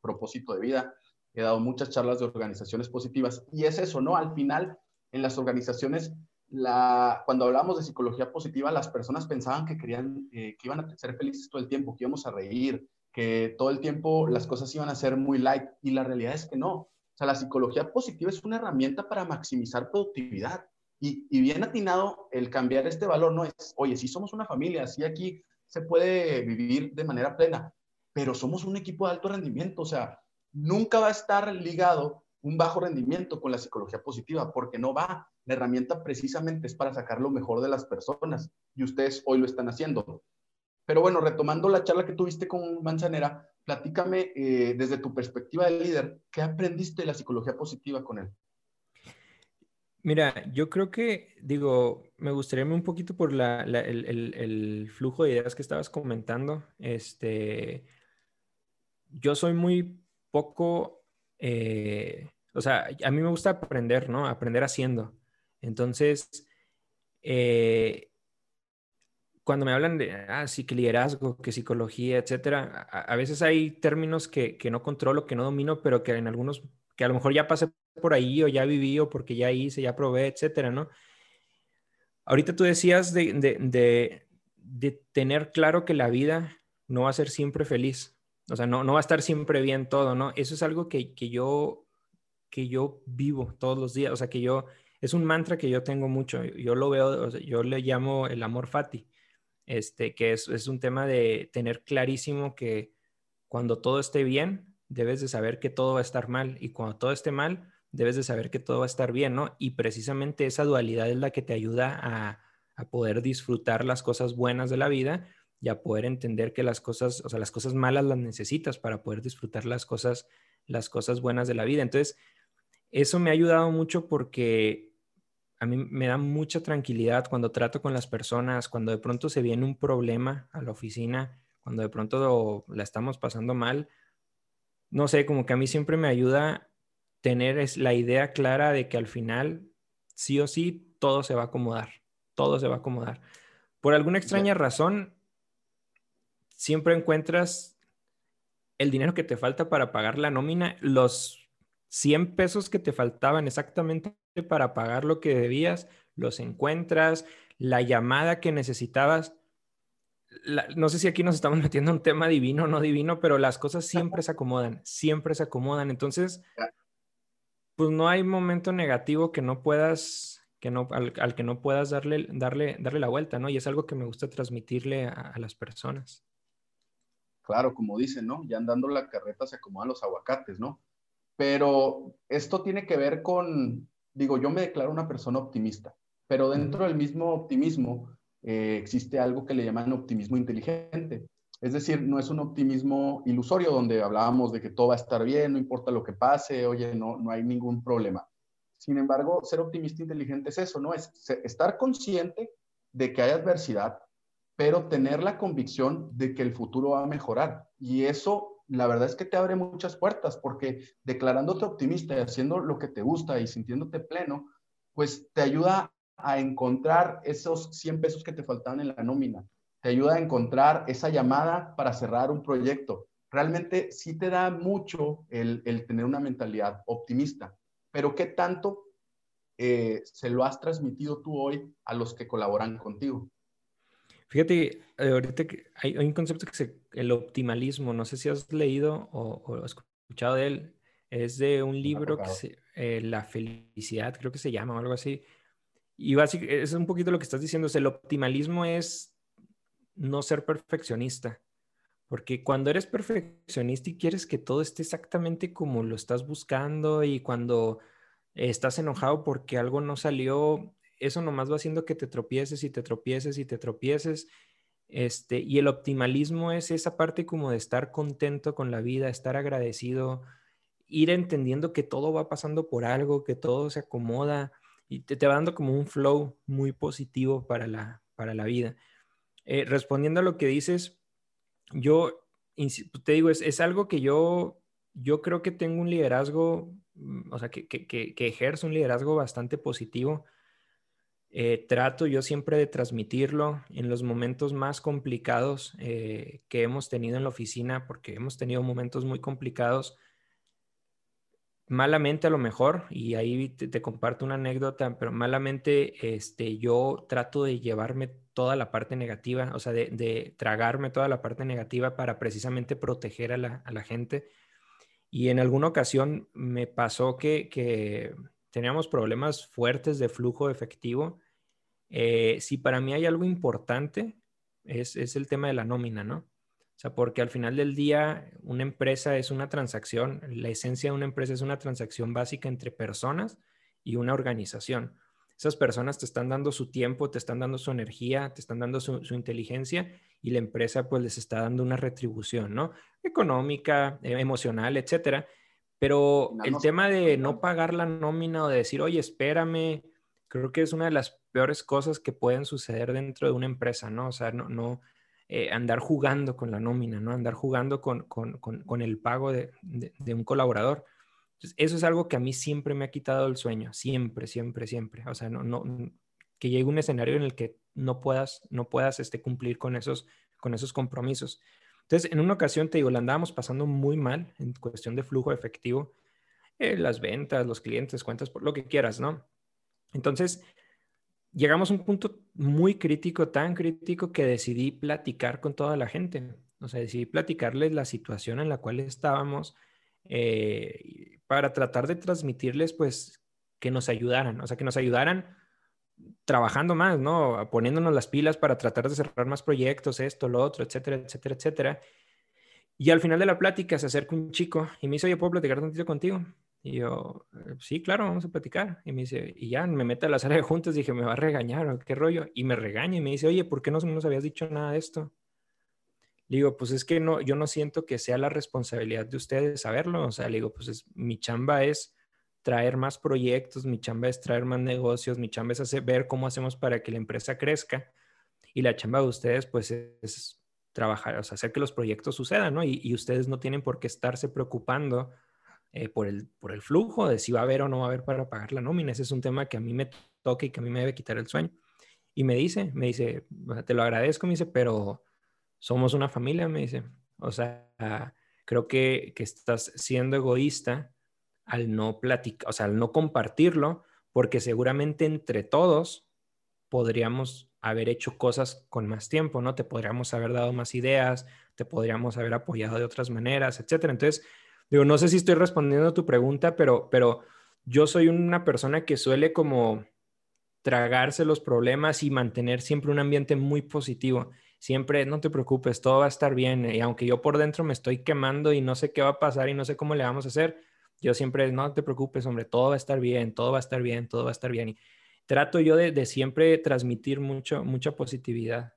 propósito de vida, he dado muchas charlas de organizaciones positivas y es eso, ¿no? Al final, en las organizaciones, cuando hablamos de psicología positiva, las personas pensaban que querían, eh, que iban a ser felices todo el tiempo, que íbamos a reír, que todo el tiempo las cosas iban a ser muy light y la realidad es que no. O sea, la psicología positiva es una herramienta para maximizar productividad. Y, y bien atinado el cambiar este valor, no es, oye, sí somos una familia, sí aquí se puede vivir de manera plena, pero somos un equipo de alto rendimiento, o sea, nunca va a estar ligado un bajo rendimiento con la psicología positiva, porque no va. La herramienta precisamente es para sacar lo mejor de las personas y ustedes hoy lo están haciendo. Pero bueno, retomando la charla que tuviste con Manzanera, platícame eh, desde tu perspectiva de líder, ¿qué aprendiste de la psicología positiva con él? Mira, yo creo que, digo, me gustaría un poquito por el, flujo de ideas que estabas comentando. Este, yo soy muy poco, eh, o sea, a mí me gusta aprender, ¿no? Aprender haciendo. Entonces, eh, cuando me hablan de, ah, sí, que liderazgo, que psicología, etcétera, a, veces hay términos que, no controlo, que no domino, pero que en algunos, que a lo mejor ya pasé por ahí o ya viví o porque ya hice, ya probé, etcétera, ¿no? Ahorita tú decías de, tener claro que la vida no va a ser siempre feliz, o sea, no, no va a estar siempre bien todo, ¿no? Eso es algo que, yo, que yo vivo todos los días, o sea, que yo, es un mantra que yo tengo mucho, yo lo veo, yo le llamo el amor fati este, que es, es un tema de tener clarísimo que cuando todo esté bien, debes de saber que todo va a estar mal y cuando todo esté mal, debes de saber que todo va a estar bien, ¿no? Y precisamente esa dualidad es la que te ayuda a, a, poder disfrutar las cosas buenas de la vida y a poder entender que las cosas, o sea, las cosas malas las necesitas para poder disfrutar las cosas, las cosas buenas de la vida. Entonces, eso me ha ayudado mucho porque a mí me da mucha tranquilidad cuando trato con las personas, cuando de pronto se viene un problema a la oficina, cuando de pronto la estamos pasando mal. No sé, como que a mí siempre me ayuda tener es la idea clara de que al final, sí o sí, todo se va a acomodar, todo se va a acomodar. Por alguna extraña razón, siempre encuentras el dinero que te falta para pagar la nómina, los 100 pesos que te faltaban exactamente para pagar lo que debías, los encuentras, la llamada que necesitabas. no sé si aquí nos estamos metiendo en un tema divino o no divino, pero las cosas siempre se acomodan, siempre se acomodan. Entonces, pues no hay momento negativo que no puedas, que no, al, que no puedas darle, darle, darle la vuelta, ¿no? Y es algo que me gusta transmitirle a, a las personas. Claro, como dicen, ¿no? Ya andando la carreta se acomodan los aguacates, ¿no? Pero esto tiene que ver con, digo, yo me declaro una persona optimista, pero dentro del mismo optimismo eh, existe algo que le llaman optimismo inteligente. Es decir, no es un optimismo ilusorio donde hablábamos de que todo va a estar bien, no importa lo que pase, oye, no, no hay ningún problema. Sin embargo, ser optimista inteligente es eso, ¿no? Es estar consciente de que hay adversidad, pero tener la convicción de que el futuro va a mejorar. Y eso la verdad es que te abre muchas puertas porque declarándote optimista y haciendo lo que te gusta y sintiéndote pleno, pues te ayuda a encontrar esos 100 pesos que te faltaban en la nómina, te ayuda a encontrar esa llamada para cerrar un proyecto. Realmente sí te da mucho el, tener una mentalidad optimista, pero ¿qué tanto eh, se lo has transmitido tú hoy a los que colaboran contigo? Fíjate, eh, ahorita hay, un concepto que es el optimalismo, no sé si has leído o, o escuchado de él, es de un libro que se, eh, La felicidad, creo que se llama o algo así. Y básicamente es un poquito lo que estás diciendo, el optimalismo es no ser perfeccionista. Porque cuando eres perfeccionista y quieres que todo esté exactamente como lo estás buscando y cuando estás enojado porque algo no salió, eso nomás va haciendo que te tropieces y te tropieces y te tropieces. Este, y el optimalismo es esa parte como de estar contento con la vida, estar agradecido, ir entendiendo que todo va pasando por algo, que todo se acomoda y te, te va dando como un flow muy positivo para la, para la vida. Eh, respondiendo a lo que dices, yo te digo, es, es, algo que yo, yo creo que tengo un liderazgo, mm, o sea, que, que, que, un liderazgo bastante positivo. Eh, trato yo siempre de transmitirlo en los momentos más complicados eh, que hemos tenido en la oficina, porque hemos tenido momentos muy complicados malamente a lo mejor, y ahí te, comparto una anécdota, pero malamente este, yo trato de llevarme toda la parte negativa, o sea, de, tragarme toda la parte negativa para precisamente proteger a la, gente. Y en alguna ocasión me pasó que, teníamos problemas fuertes de flujo efectivo. Eh, si para mí hay algo importante, es, es el tema de la nómina, ¿no? O sea, porque al final del día una empresa es una transacción, la esencia de una empresa es una transacción básica entre personas y una organización. Esas personas te están dando su tiempo, te están dando su energía, te están dando su, inteligencia y la empresa pues les está dando una retribución, ¿no? Económica, eh, emocional, etcétera. Pero el tema de no pagar la nómina o de decir, oye, espérame, creo que es una de las peores cosas que pueden suceder dentro de una empresa, ¿no? O sea, no, no, eh, andar jugando con la nómina, ¿no? Andar jugando con, el pago de, un colaborador. eso es algo que a mí siempre me ha quitado el sueño, siempre, siempre, siempre. O sea, no, no, que llegue un escenario en el que no puedas, no puedas este, cumplir con esos, con esos compromisos. Entonces, en una ocasión, te digo, la andábamos pasando muy mal en cuestión de flujo efectivo, eh, las ventas, los clientes, cuentas, por lo que quieras, ¿no? Entonces, llegamos a un punto muy crítico, tan crítico que decidí platicar con toda la gente. O sea, decidí platicarles la situación en la cual estábamos eh, para tratar de transmitirles, pues, que nos ayudaran, o sea, que nos ayudaran trabajando más, ¿no? Poniéndonos las pilas para tratar de cerrar más proyectos, esto, lo otro, etcétera, etcétera, etcétera. Y al final de la plática se acerca un chico y me dice, oye, ¿puedo platicar tantito contigo? Y yo, eh, sí, claro, vamos a platicar. Y me dice, y ya me mete a la sala de juntas, dije, me va a regañar qué rollo. Y me regaña y me dice, oye, ¿por qué no nos habías dicho nada de esto? Le digo, pues es que no, yo no siento que sea la responsabilidad de ustedes saberlo. O sea, le digo, pues es, mi chamba es traer más proyectos, mi chamba es traer más negocios, mi chamba es hacer, ver cómo hacemos para que la empresa crezca. Y la chamba de ustedes, pues es, trabajar, o sea, hacer que los proyectos sucedan, ¿no? Y, ustedes no tienen por qué estarse preocupando eh, por, el, por el flujo de si va a haber o no va a haber para pagar la nómina. Ese es un tema que a mí me toca y que a mí me debe quitar el sueño. Y me dice, me dice, te lo agradezco, me dice, pero somos una familia, me dice. O sea, creo que, que estás siendo egoísta al no platicar, o sea, al no compartirlo, porque seguramente entre todos podríamos haber hecho cosas con más tiempo, ¿no? Te podríamos haber dado más ideas, te podríamos haber apoyado de otras maneras, etcétera. Entonces, Digo, no sé si estoy respondiendo a tu pregunta, pero, pero yo soy una persona que suele como tragarse los problemas y mantener siempre un ambiente muy positivo. Siempre, no te preocupes, todo va a estar bien. Y aunque yo por dentro me estoy quemando y no sé qué va a pasar y no sé cómo le vamos a hacer, yo siempre, no te preocupes, hombre, todo va a estar bien, todo va a estar bien, todo va a estar bien. Y trato yo de, de siempre transmitir mucho, mucha positividad.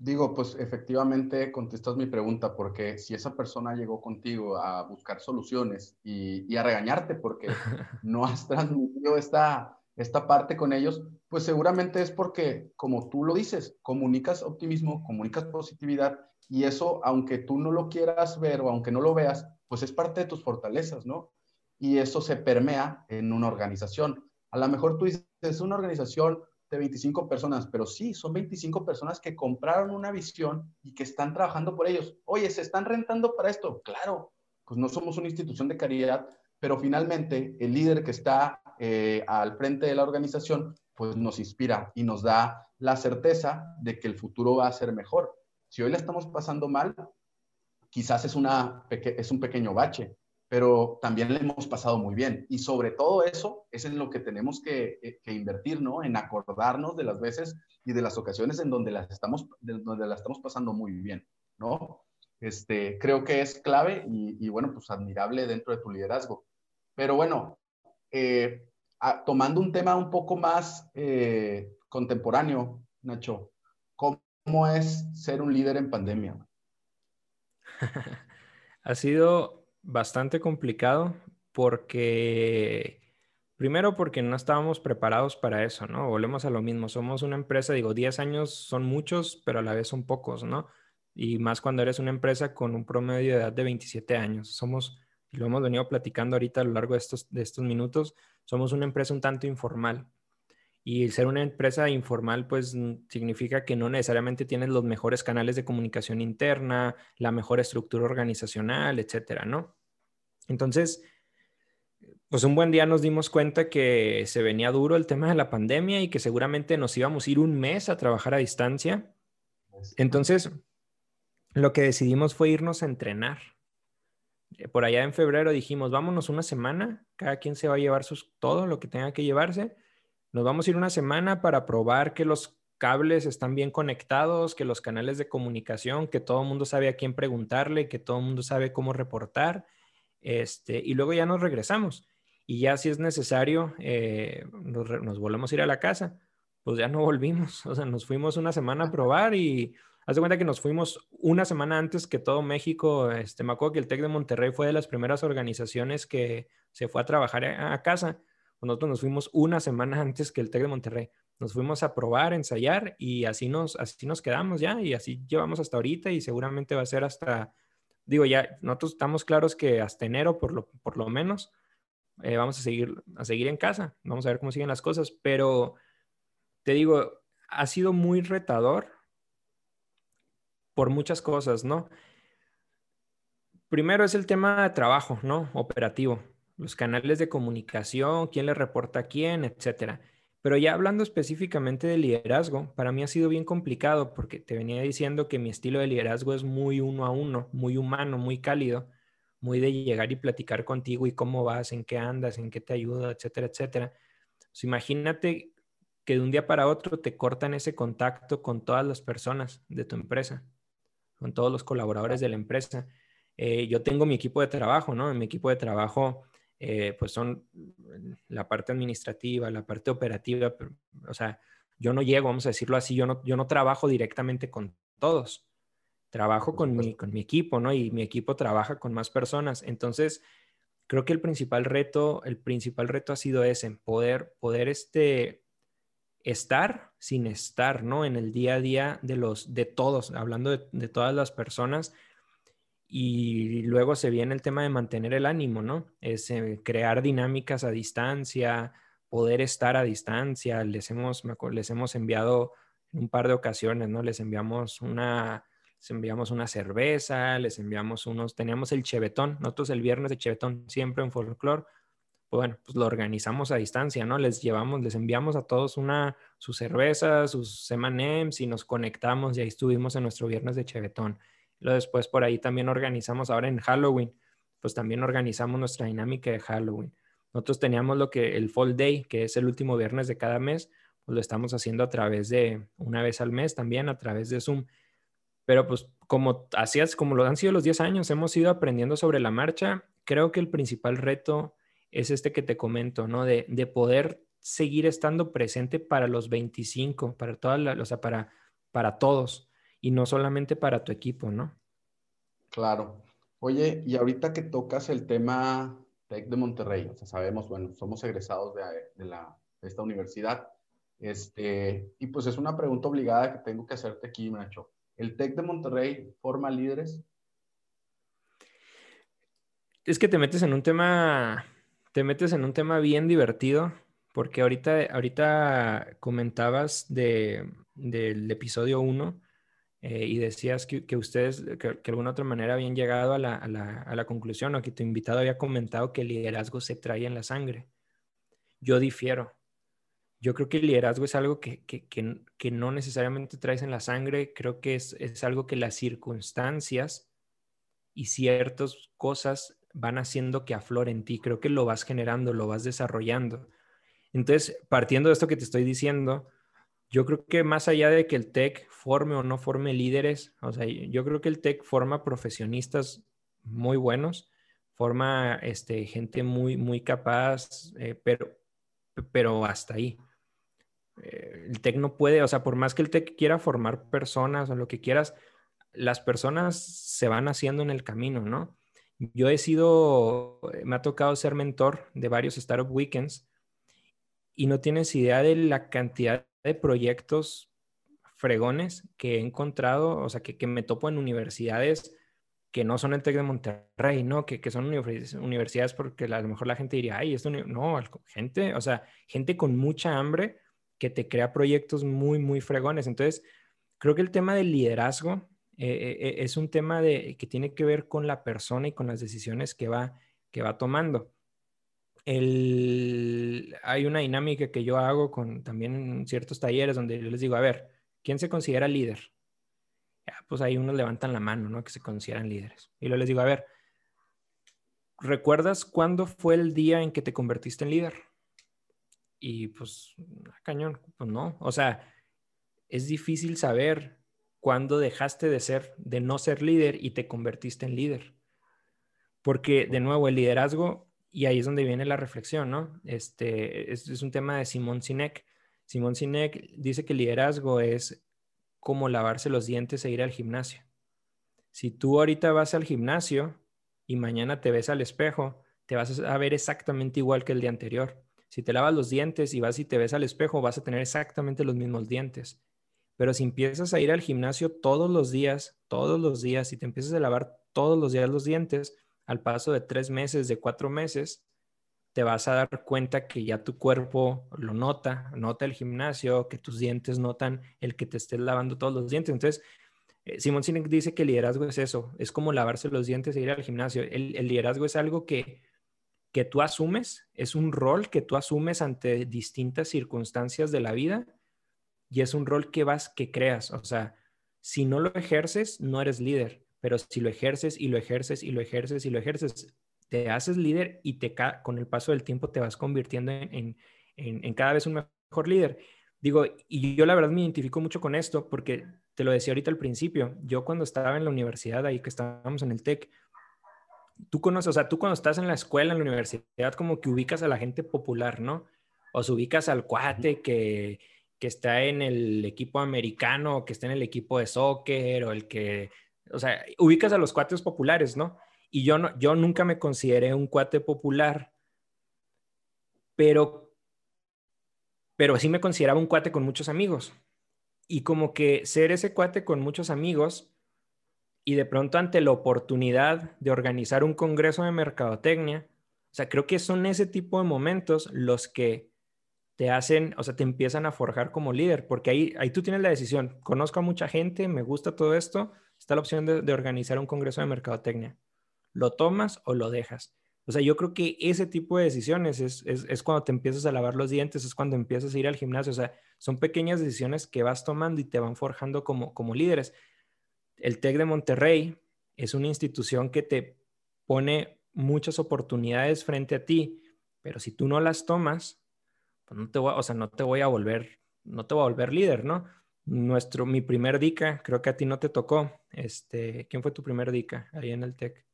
Digo, pues efectivamente contestas mi pregunta, porque si esa persona llegó contigo a buscar soluciones y, a regañarte porque no has transmitido esta, esta parte con ellos, pues seguramente es porque, como tú lo dices, comunicas optimismo, comunicas positividad y eso, aunque tú no lo quieras ver o aunque no lo veas, pues es parte de tus fortalezas, ¿no? Y eso se permea en una organización. A lo mejor tú dices, es una organización de 25 personas, pero sí, son 25 personas que compraron una visión y que están trabajando por ellos. Oye, ¿se están rentando para esto? Claro, pues no somos una institución de caridad, pero finalmente el líder que está eh, al frente de la organización, pues nos inspira y nos da la certeza de que el futuro va a ser mejor. Si hoy la estamos pasando mal, quizás es, un pequeño bache, pero también le hemos pasado muy bien. Y sobre todo eso es en lo que tenemos que, eh, invertir, ¿no? En acordarnos de las veces y de las ocasiones en donde las estamos, donde la estamos pasando muy bien, ¿no? Este, creo que es clave y, bueno, pues admirable dentro de tu liderazgo. Pero bueno, eh, tomando un tema un poco más eh, contemporáneo, Nacho, ¿cómo es ser un líder en pandemia? ha sido bastante complicado porque, primero porque no estábamos preparados para eso, ¿no? Volvemos a lo mismo, somos una empresa, digo, 10 años son muchos, pero a la vez son pocos, ¿no? Y más cuando eres una empresa con un promedio de edad de 27 años. Somos, y lo hemos venido platicando ahorita a lo largo de estos, de estos minutos, somos una empresa un tanto informal. Y ser una empresa informal, pues significa que no necesariamente tienes los mejores canales de comunicación interna, la mejor estructura organizacional, etcétera, ¿no? Entonces, pues un buen día nos dimos cuenta que se venía duro el tema de la pandemia y que seguramente nos íbamos a ir un mes a trabajar a distancia. Entonces, lo que decidimos fue irnos a entrenar. Eh, por allá en febrero dijimos, vámonos una semana, cada quien se va a llevar sus, todo lo que tenga que llevarse nos vamos a ir una semana para probar que los cables están bien conectados, que los canales de comunicación, que todo el mundo sabe a quién preguntarle, que todo el mundo sabe cómo reportar, este, y luego ya nos regresamos. Y ya si es necesario, eh, nos, volvemos a ir a la casa. Pues ya no volvimos, o sea, nos fuimos una semana a probar y haz de cuenta que nos fuimos una semana antes que todo México. Este, me acuerdo que el TEC de Monterrey fue de las primeras organizaciones que se fue a trabajar a casa nosotros nos fuimos una semana antes que el TEC de Monterrey. Nos fuimos a probar, ensayar y así nos, así nos quedamos ya y así llevamos hasta ahorita y seguramente va a ser hasta, digo ya, nosotros estamos claros que hasta enero por lo, por lo menos eh, vamos a seguir, a seguir en casa. Vamos a ver cómo siguen las cosas, pero te digo, ha sido muy retador por muchas cosas, ¿no? Primero es el tema de trabajo, ¿no? Operativo los canales de comunicación, quién le reporta a quién, etcétera. Pero ya hablando específicamente de liderazgo, para mí ha sido bien complicado porque te venía diciendo que mi estilo de liderazgo es muy uno a uno, muy humano, muy cálido, muy de llegar y platicar contigo y cómo vas, en qué andas, en qué te ayuda, etcétera, etcétera. Pues imagínate que de un día para otro te cortan ese contacto con todas las personas de tu empresa, con todos los colaboradores de la empresa. Eh, yo tengo mi equipo de trabajo, ¿no? En mi equipo de trabajo eh, pues son la parte administrativa, la parte operativa, o sea, yo no llego, vamos a decirlo así, yo no, yo no trabajo directamente con todos, trabajo con mi, con mi equipo, ¿no? Y mi equipo trabaja con más personas. Entonces, creo que el principal reto, el principal reto ha sido ese, poder, poder este, estar sin estar, ¿no? En el día a día de los, de todos, hablando de, de todas las personas, y luego se viene el tema de mantener el ánimo, ¿no? Es eh, crear dinámicas a distancia, poder estar a distancia. Les hemos, les hemos enviado en un par de ocasiones, ¿no? Les enviamos una, les enviamos una cerveza, les enviamos unos, teníamos el chevetón, nosotros el viernes de chevetón siempre en folklore, pues bueno, pues lo organizamos a distancia, ¿no? Les llevamos, les enviamos a todos una, su cerveza, sus M&M's y nos conectamos y ahí estuvimos en nuestro viernes de chevetón. Luego después por ahí también organizamos ahora en Halloween, pues también organizamos nuestra dinámica de Halloween. Nosotros teníamos lo que el Fall Day, que es el último viernes de cada mes, pues lo estamos haciendo a través de una vez al mes también, a través de Zoom. Pero pues como hacías, como lo han sido los 10 años, hemos ido aprendiendo sobre la marcha. Creo que el principal reto es este que te comento, ¿no? De, de poder seguir estando presente para los 25, para todas o sea, para, para todos y no solamente para tu equipo, ¿no? Claro. Oye, y ahorita que tocas el tema TEC de Monterrey, o sea, sabemos, bueno, somos egresados de, la, esta universidad, este, y pues es una pregunta obligada que tengo que hacerte aquí, Nacho. ¿El TEC de Monterrey forma líderes? Es que te metes en un tema, te metes en un tema bien divertido, porque ahorita, ahorita comentabas de, del episodio 1 eh, y decías que, ustedes, que, de alguna otra manera habían llegado a la, a, la, a la, conclusión o que tu invitado había comentado que el liderazgo se trae en la sangre. Yo difiero. Yo creo que el liderazgo es algo que, que no necesariamente traes en la sangre, creo que es, es algo que las circunstancias y ciertas cosas van haciendo que aflore en ti. Creo que lo vas generando, lo vas desarrollando. Entonces, partiendo de esto que te estoy diciendo, yo creo que más allá de que el TEC forme o no forme líderes, o sea, yo creo que el TEC forma profesionistas muy buenos, forma este, gente muy, muy capaz, eh, pero, pero hasta ahí. Eh, el TEC no puede, o sea, por más que el TEC quiera formar personas o lo que quieras, las personas se van haciendo en el camino, ¿no? Yo he sido, me ha tocado ser mentor de varios Startup Weekends y no tienes idea de la cantidad de proyectos fregones que he encontrado, o sea, que, me topo en universidades que no son el TEC de Monterrey, ¿no? Que, que son universidades porque a lo mejor la gente diría, ay, esto no, gente, o sea, gente con mucha hambre que te crea proyectos muy, muy fregones. Entonces, creo que el tema del liderazgo eh, eh, es un tema de, que tiene que ver con la persona y con las decisiones que va, que va tomando hay una dinámica que yo hago con también en ciertos talleres donde yo les digo, a ver, ¿quién se considera líder? pues ahí unos levantan la mano, ¿no? Que se consideran líderes. Y luego les digo, a ver, ¿recuerdas cuándo fue el día en que te convertiste en líder? Y pues, ah, cañón, pues no. O sea, es difícil saber cuándo dejaste de ser, de no ser líder y te convertiste en líder. Porque, de nuevo, el liderazgo y ahí es donde viene la reflexión, ¿no? Este es, un tema de Simón Sinek. Simón Sinek dice que liderazgo es como lavarse los dientes e ir al gimnasio. Si tú ahorita vas al gimnasio y mañana te ves al espejo, te vas a ver exactamente igual que el día anterior. Si te lavas los dientes y vas y te ves al espejo, vas a tener exactamente los mismos dientes. Pero si empiezas a ir al gimnasio todos los días, todos los días, y te empiezas a lavar todos los días los dientes, al paso de tres meses, de cuatro meses, te vas a dar cuenta que ya tu cuerpo lo nota, nota el gimnasio, que tus dientes notan el que te estés lavando todos los dientes. Entonces, eh, Simón Sinek dice que el liderazgo es eso, es como lavarse los dientes e ir al gimnasio. El, liderazgo es algo que, que tú asumes, es un rol que tú asumes ante distintas circunstancias de la vida y es un rol que vas, que creas. O sea, si no lo ejerces, no eres líder pero si lo ejerces y lo ejerces y lo ejerces y lo ejerces, te haces líder y te con el paso del tiempo te vas convirtiendo en, cada vez un mejor líder. Digo, y yo la verdad me identifico mucho con esto porque te lo decía ahorita al principio, yo cuando estaba en la universidad, ahí que estábamos en el TEC, tú conoces, o sea, tú cuando estás en la escuela, en la universidad, como que ubicas a la gente popular, ¿no? O se ubicas al cuate que, que está en el equipo americano, que está en el equipo de soccer, o el que o sea, ubicas a los cuates populares, ¿no? Y yo, no, yo nunca me consideré un cuate popular, pero, pero sí me consideraba un cuate con muchos amigos. Y como que ser ese cuate con muchos amigos y de pronto ante la oportunidad de organizar un congreso de mercadotecnia, o sea, creo que son ese tipo de momentos los que te hacen, o sea, te empiezan a forjar como líder, porque ahí, ahí tú tienes la decisión, conozco a mucha gente, me gusta todo esto, está la opción de, organizar un congreso de mercadotecnia. ¿Lo tomas o lo dejas? O sea, yo creo que ese tipo de decisiones es, cuando te empiezas a lavar los dientes, es cuando empiezas a ir al gimnasio. O sea, son pequeñas decisiones que vas tomando y te van forjando como, como líderes. El TEC de Monterrey es una institución que te pone muchas oportunidades frente a ti, pero si tú no las tomas, pues no te voy, o sea, no te voy a volver, no te voy a volver líder, ¿no? Nuestro, mi primer DICA, creo que a ti no te tocó. Este, ¿quién fue tu primer DICA ahí en el TEC?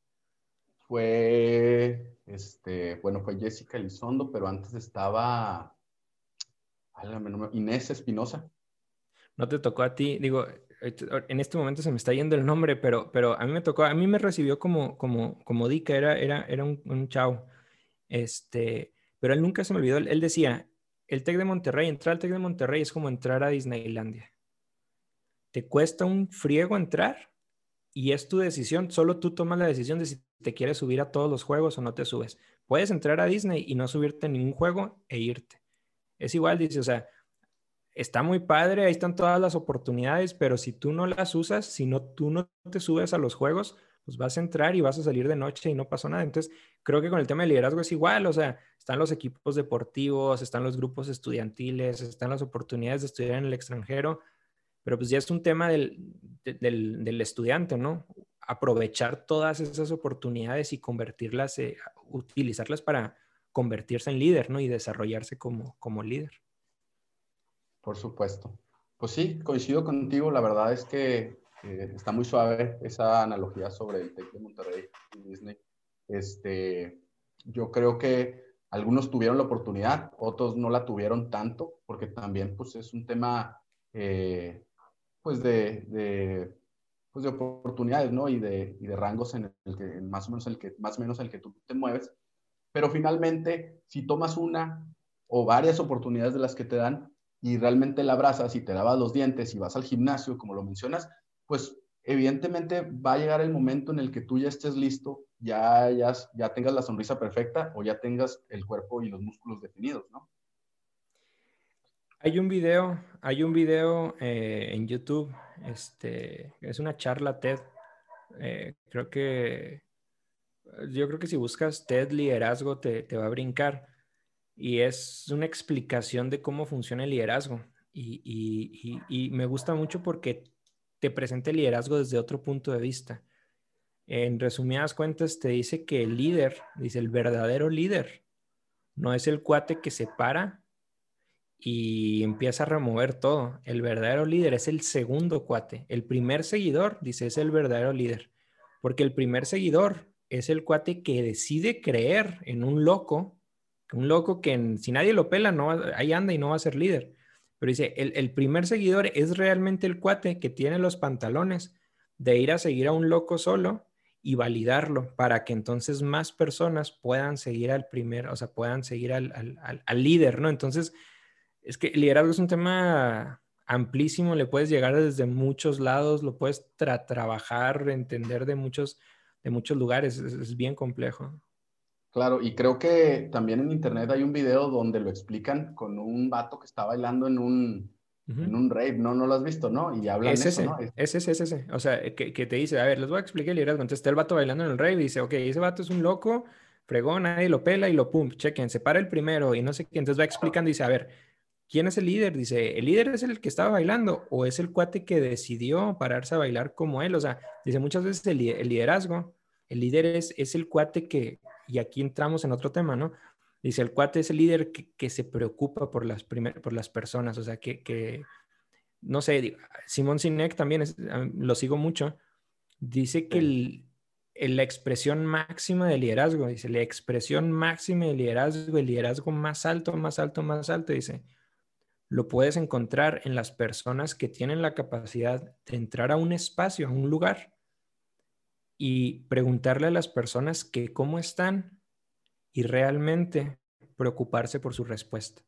Fue, este, bueno, fue Jessica Elizondo, pero antes estaba Inés Espinosa. No te tocó a ti, digo, en este momento se me está yendo el nombre, pero, pero a mí me tocó, a mí me recibió como, como, como DICA, era, era, era un, un chavo. Este, pero él nunca se me olvidó, él decía, el TEC de Monterrey, entrar al TEC de Monterrey es como entrar a Disneylandia te cuesta un friego entrar y es tu decisión, solo tú tomas la decisión de si te quieres subir a todos los juegos o no te subes. Puedes entrar a Disney y no subirte a ningún juego e irte. Es igual, dice, o sea, está muy padre, ahí están todas las oportunidades, pero si tú no las usas, si no, tú no te subes a los juegos, pues vas a entrar y vas a salir de noche y no pasó nada. Entonces, creo que con el tema de liderazgo es igual, o sea, están los equipos deportivos, están los grupos estudiantiles, están las oportunidades de estudiar en el extranjero, pero pues ya es un tema del, del, estudiante, ¿no? Aprovechar todas esas oportunidades y convertirlas, eh, utilizarlas para convertirse en líder, ¿no? Y desarrollarse como, como líder. Por supuesto. Pues sí, coincido contigo. La verdad es que eh, está muy suave esa analogía sobre el TEC de Monterrey y Disney. Este, yo creo que algunos tuvieron la oportunidad, otros no la tuvieron tanto, porque también pues, es un tema eh, pues de, de, pues de oportunidades ¿no? y, de, y de rangos en el que más o menos el que más o menos el que tú te mueves. Pero finalmente, si tomas una o varias oportunidades de las que te dan, y realmente la abrazas y te lavas los dientes y vas al gimnasio, como lo mencionas, pues evidentemente va a llegar el momento en el que tú ya estés listo, ya, ya, ya tengas la sonrisa perfecta o ya tengas el cuerpo y los músculos definidos, ¿no? Hay un video, hay un video eh, en YouTube, este, es una charla TED. Eh, creo que, yo creo que si buscas TED liderazgo te, te va a brincar y es una explicación de cómo funciona el liderazgo. Y, me gusta mucho porque te presenta el liderazgo desde otro punto de vista. En resumidas cuentas, te dice que el líder, dice el verdadero líder, no es el cuate que se para y empieza a remover todo. El verdadero líder es el segundo cuate. El primer seguidor, dice, es el verdadero líder. Porque el primer seguidor es el cuate que decide creer en un loco un loco que si nadie lo pela, no ahí anda y no va a ser líder. Pero dice, el, primer seguidor es realmente el cuate que tiene los pantalones de ir a seguir a un loco solo y validarlo para que entonces más personas puedan seguir al primer, o sea, puedan seguir al, líder, ¿no? Entonces, es que el liderazgo es un tema amplísimo, le puedes llegar desde muchos lados, lo puedes trabajar, entender de muchos, de muchos lugares, es bien complejo. Claro, y creo que también en internet hay un video donde lo explican con un vato que está bailando en un, en un rave, ¿no? No lo has visto, ¿no? Y hablan es ese, ¿no? Es ese, es ese. O sea, que, que, te dice, a ver, les voy a explicar el liderazgo. Entonces está el vato bailando en el rave y dice, ok, ese vato es un loco, fregón, nadie lo pela y lo pum, chequen, se para el primero y no sé qué. Entonces va explicando y dice, a ver, ¿quién es el líder? Dice, ¿el líder es el que estaba bailando o es el cuate que decidió pararse a bailar como él? O sea, dice muchas veces el, el liderazgo, el líder es, es el cuate que y aquí entramos en otro tema, ¿no? Dice, el cuate es el líder que, se preocupa por las, por las personas, o sea, que, no sé, Simón Sinek también lo sigo mucho, dice que la expresión máxima de liderazgo, dice, la expresión máxima de liderazgo, el liderazgo más alto, más alto, más alto, dice, lo puedes encontrar en las personas que tienen la capacidad de entrar a un espacio, a un lugar, y preguntarle a las personas que cómo están y realmente preocuparse por su respuesta.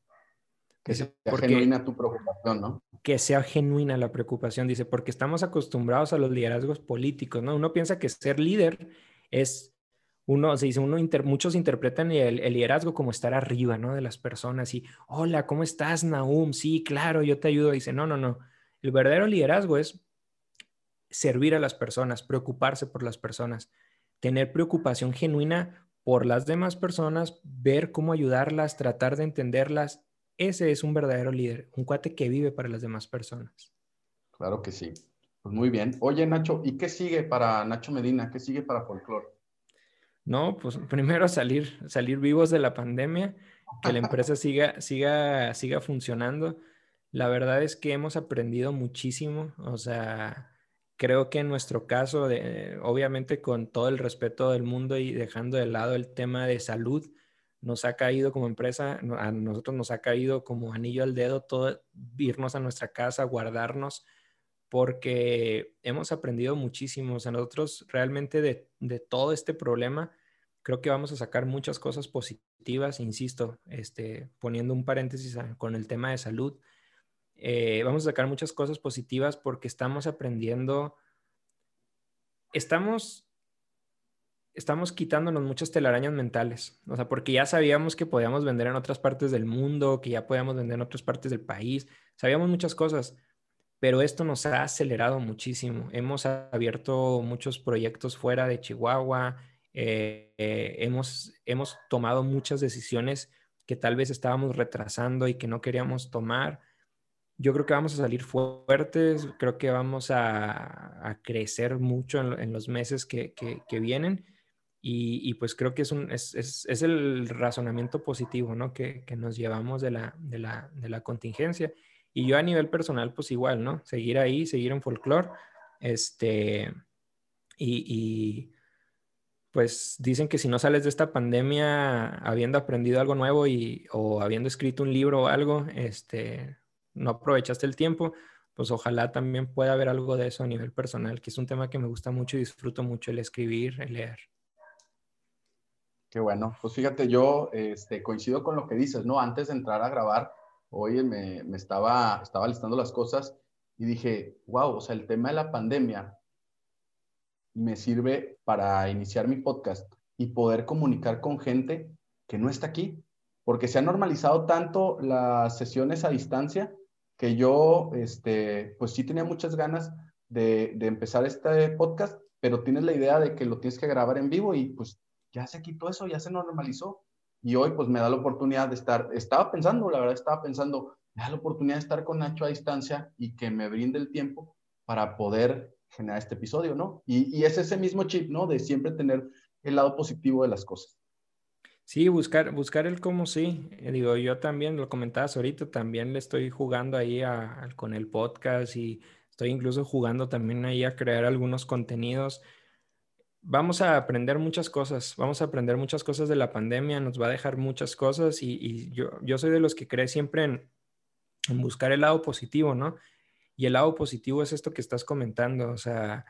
Que sea genuina tu preocupación, ¿no? Que sea genuina la preocupación, dice, porque estamos acostumbrados a los liderazgos políticos, ¿no? Uno piensa que ser líder es, uno, se dice, uno muchos interpretan el, el, liderazgo como estar arriba, ¿no? De las personas y, hola, ¿cómo estás, Naum? Sí, claro, yo te ayudo. Dice, no, no, no. El verdadero liderazgo es servir a las personas, preocuparse por las personas, tener preocupación genuina por las demás personas, ver cómo ayudarlas, tratar de entenderlas. Ese es un verdadero líder, un cuate que vive para las demás personas. Claro que sí. Pues muy bien. Oye, Nacho, ¿y qué sigue para Nacho Medina? ¿Qué sigue para Folklore? No, pues primero salir, salir vivos de la pandemia, que la empresa siga, siga, siga funcionando. La verdad es que hemos aprendido muchísimo. O sea, creo que en nuestro caso, obviamente con todo el respeto del mundo y dejando de lado el tema de salud, nos ha caído como empresa, a nosotros nos ha caído como anillo al dedo todo irnos a nuestra casa, guardarnos, porque hemos aprendido muchísimo. O sea, nosotros realmente de, de todo este problema, creo que vamos a sacar muchas cosas positivas, insisto, este, poniendo un paréntesis con el tema de salud eh, vamos a sacar muchas cosas positivas porque estamos aprendiendo, estamos, estamos quitándonos muchas telarañas mentales, o sea, porque ya sabíamos que podíamos vender en otras partes del mundo, que ya podíamos vender en otras partes del país, sabíamos muchas cosas, pero esto nos ha acelerado muchísimo. Hemos abierto muchos proyectos fuera de Chihuahua, eh, eh, hemos, hemos tomado muchas decisiones que tal vez estábamos retrasando y que no queríamos tomar. Yo creo que vamos a salir fuertes, creo que vamos a, crecer mucho en, los meses que, que vienen y, pues creo que es, un, es, es, es el razonamiento positivo ¿no? que, que nos llevamos de la, de, la, de la, contingencia. Y yo a nivel personal, pues igual, ¿no? Seguir ahí, seguir en folclore. Este, y, y, pues dicen que si no sales de esta pandemia habiendo aprendido algo nuevo y, o habiendo escrito un libro o algo, este, no aprovechaste el tiempo, pues ojalá también pueda haber algo de eso a nivel personal, que es un tema que me gusta mucho y disfruto mucho el escribir, el leer. Qué bueno. Pues fíjate, yo este, coincido con lo que dices, ¿no? Antes de entrar a grabar, hoy me, me, estaba, estaba listando las cosas y dije, wow, o sea, el tema de la pandemia me sirve para iniciar mi podcast y poder comunicar con gente que no está aquí, porque se han normalizado tanto las sesiones a distancia que yo, este, pues sí tenía muchas ganas de, de empezar este podcast, pero tienes la idea de que lo tienes que grabar en vivo y pues ya se quitó eso, ya se normalizó. Y hoy pues me da la oportunidad de estar, estaba pensando, la verdad estaba pensando, me da la oportunidad de estar con Nacho a distancia y que me brinde el tiempo para poder generar este episodio, ¿no? Y, es ese mismo chip, ¿no? De siempre tener el lado positivo de las cosas. Sí, buscar, buscar el cómo sí. Eh, digo, yo también lo comentabas ahorita, también le estoy jugando ahí con el podcast y estoy incluso jugando también ahí a crear algunos contenidos vamos a aprender muchas cosas, vamos a aprender muchas cosas de la pandemia, nos va a dejar muchas cosas y, yo, yo, soy de los que cree siempre en, buscar el lado positivo, ¿no? Y el lado positivo es esto que estás comentando, o sea,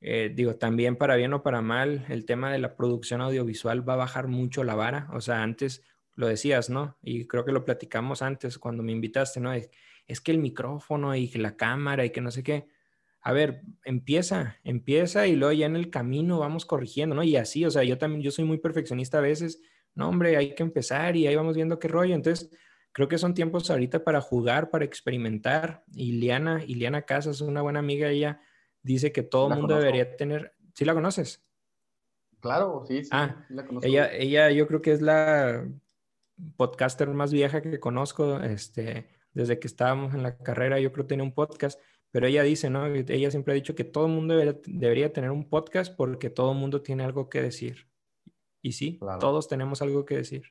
eh, digo, también para bien o para mal, el tema de la producción audiovisual va a bajar mucho la vara, o sea, antes lo decías, ¿no? Y creo que lo platicamos antes cuando me invitaste, ¿no? Es, es que el micrófono y la cámara y que no sé qué a ver, empieza, empieza y luego ya en el camino vamos corrigiendo, ¿no? Y así, o sea, yo también, yo soy muy perfeccionista a veces, no, hombre, hay que empezar y ahí vamos viendo qué rollo. Entonces, creo que son tiempos ahorita para jugar, para experimentar. Y Liana, Liana Casas, una buena amiga, ella dice que todo el mundo debería tener, ¿sí la conoces? Claro, sí, sí. Ah, la conozco. Ella, ella yo creo que es la podcaster más vieja que conozco, este, desde que estábamos en la carrera, yo creo que tenía un podcast pero ella dice, ¿no? Ella siempre ha dicho que todo el mundo debería, tener un podcast porque todo el mundo tiene algo que decir. Y sí, todos tenemos algo que decir.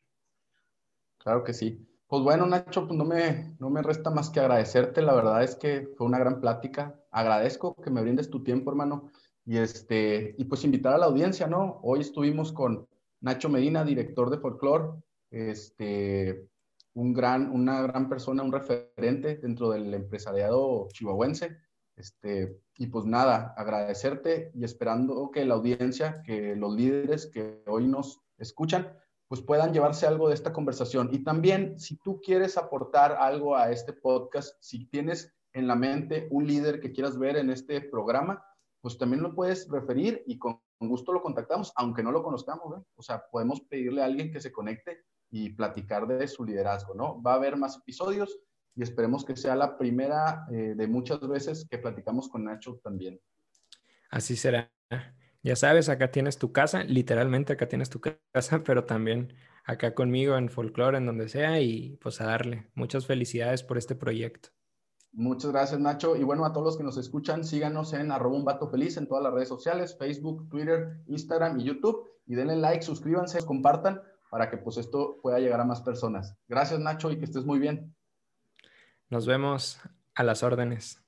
Claro que sí. Pues bueno, Nacho, pues no me, no me resta más que agradecerte. La verdad es que fue una gran plática. Agradezco que me brindes tu tiempo, hermano. Y, este, y pues invitar a la audiencia, ¿no? Hoy estuvimos con Nacho Medina, director de Folklore, este, un gran, una gran persona, un referente dentro del empresariado chihuahuense. Este, y pues nada, agradecerte y esperando que la audiencia, que los líderes que hoy nos escuchan, pues puedan llevarse algo de esta conversación. Y también, si tú quieres aportar algo a este podcast, si tienes en la mente un líder que quieras ver en este programa, pues también lo puedes referir y con gusto lo contactamos, aunque no lo conozcamos. ¿eh? O sea, podemos pedirle a alguien que se conecte y platicar de su liderazgo, ¿no? Va a haber más episodios y esperemos que sea la primera eh, de muchas veces que platicamos con Nacho también. Así será. Ya sabes, acá tienes tu casa, literalmente acá tienes tu casa, pero también acá conmigo en Folklore, en donde sea, y pues a darle. Muchas felicidades por este proyecto. Muchas gracias, Nacho. Y bueno, a todos los que nos escuchan, síganos en arroba un vato feliz en todas las redes sociales, Facebook, Twitter, Instagram y YouTube. Y denle like, suscríbanse, compartan para que pues esto pueda llegar a más personas. Gracias Nacho y que estés muy bien. Nos vemos a las órdenes.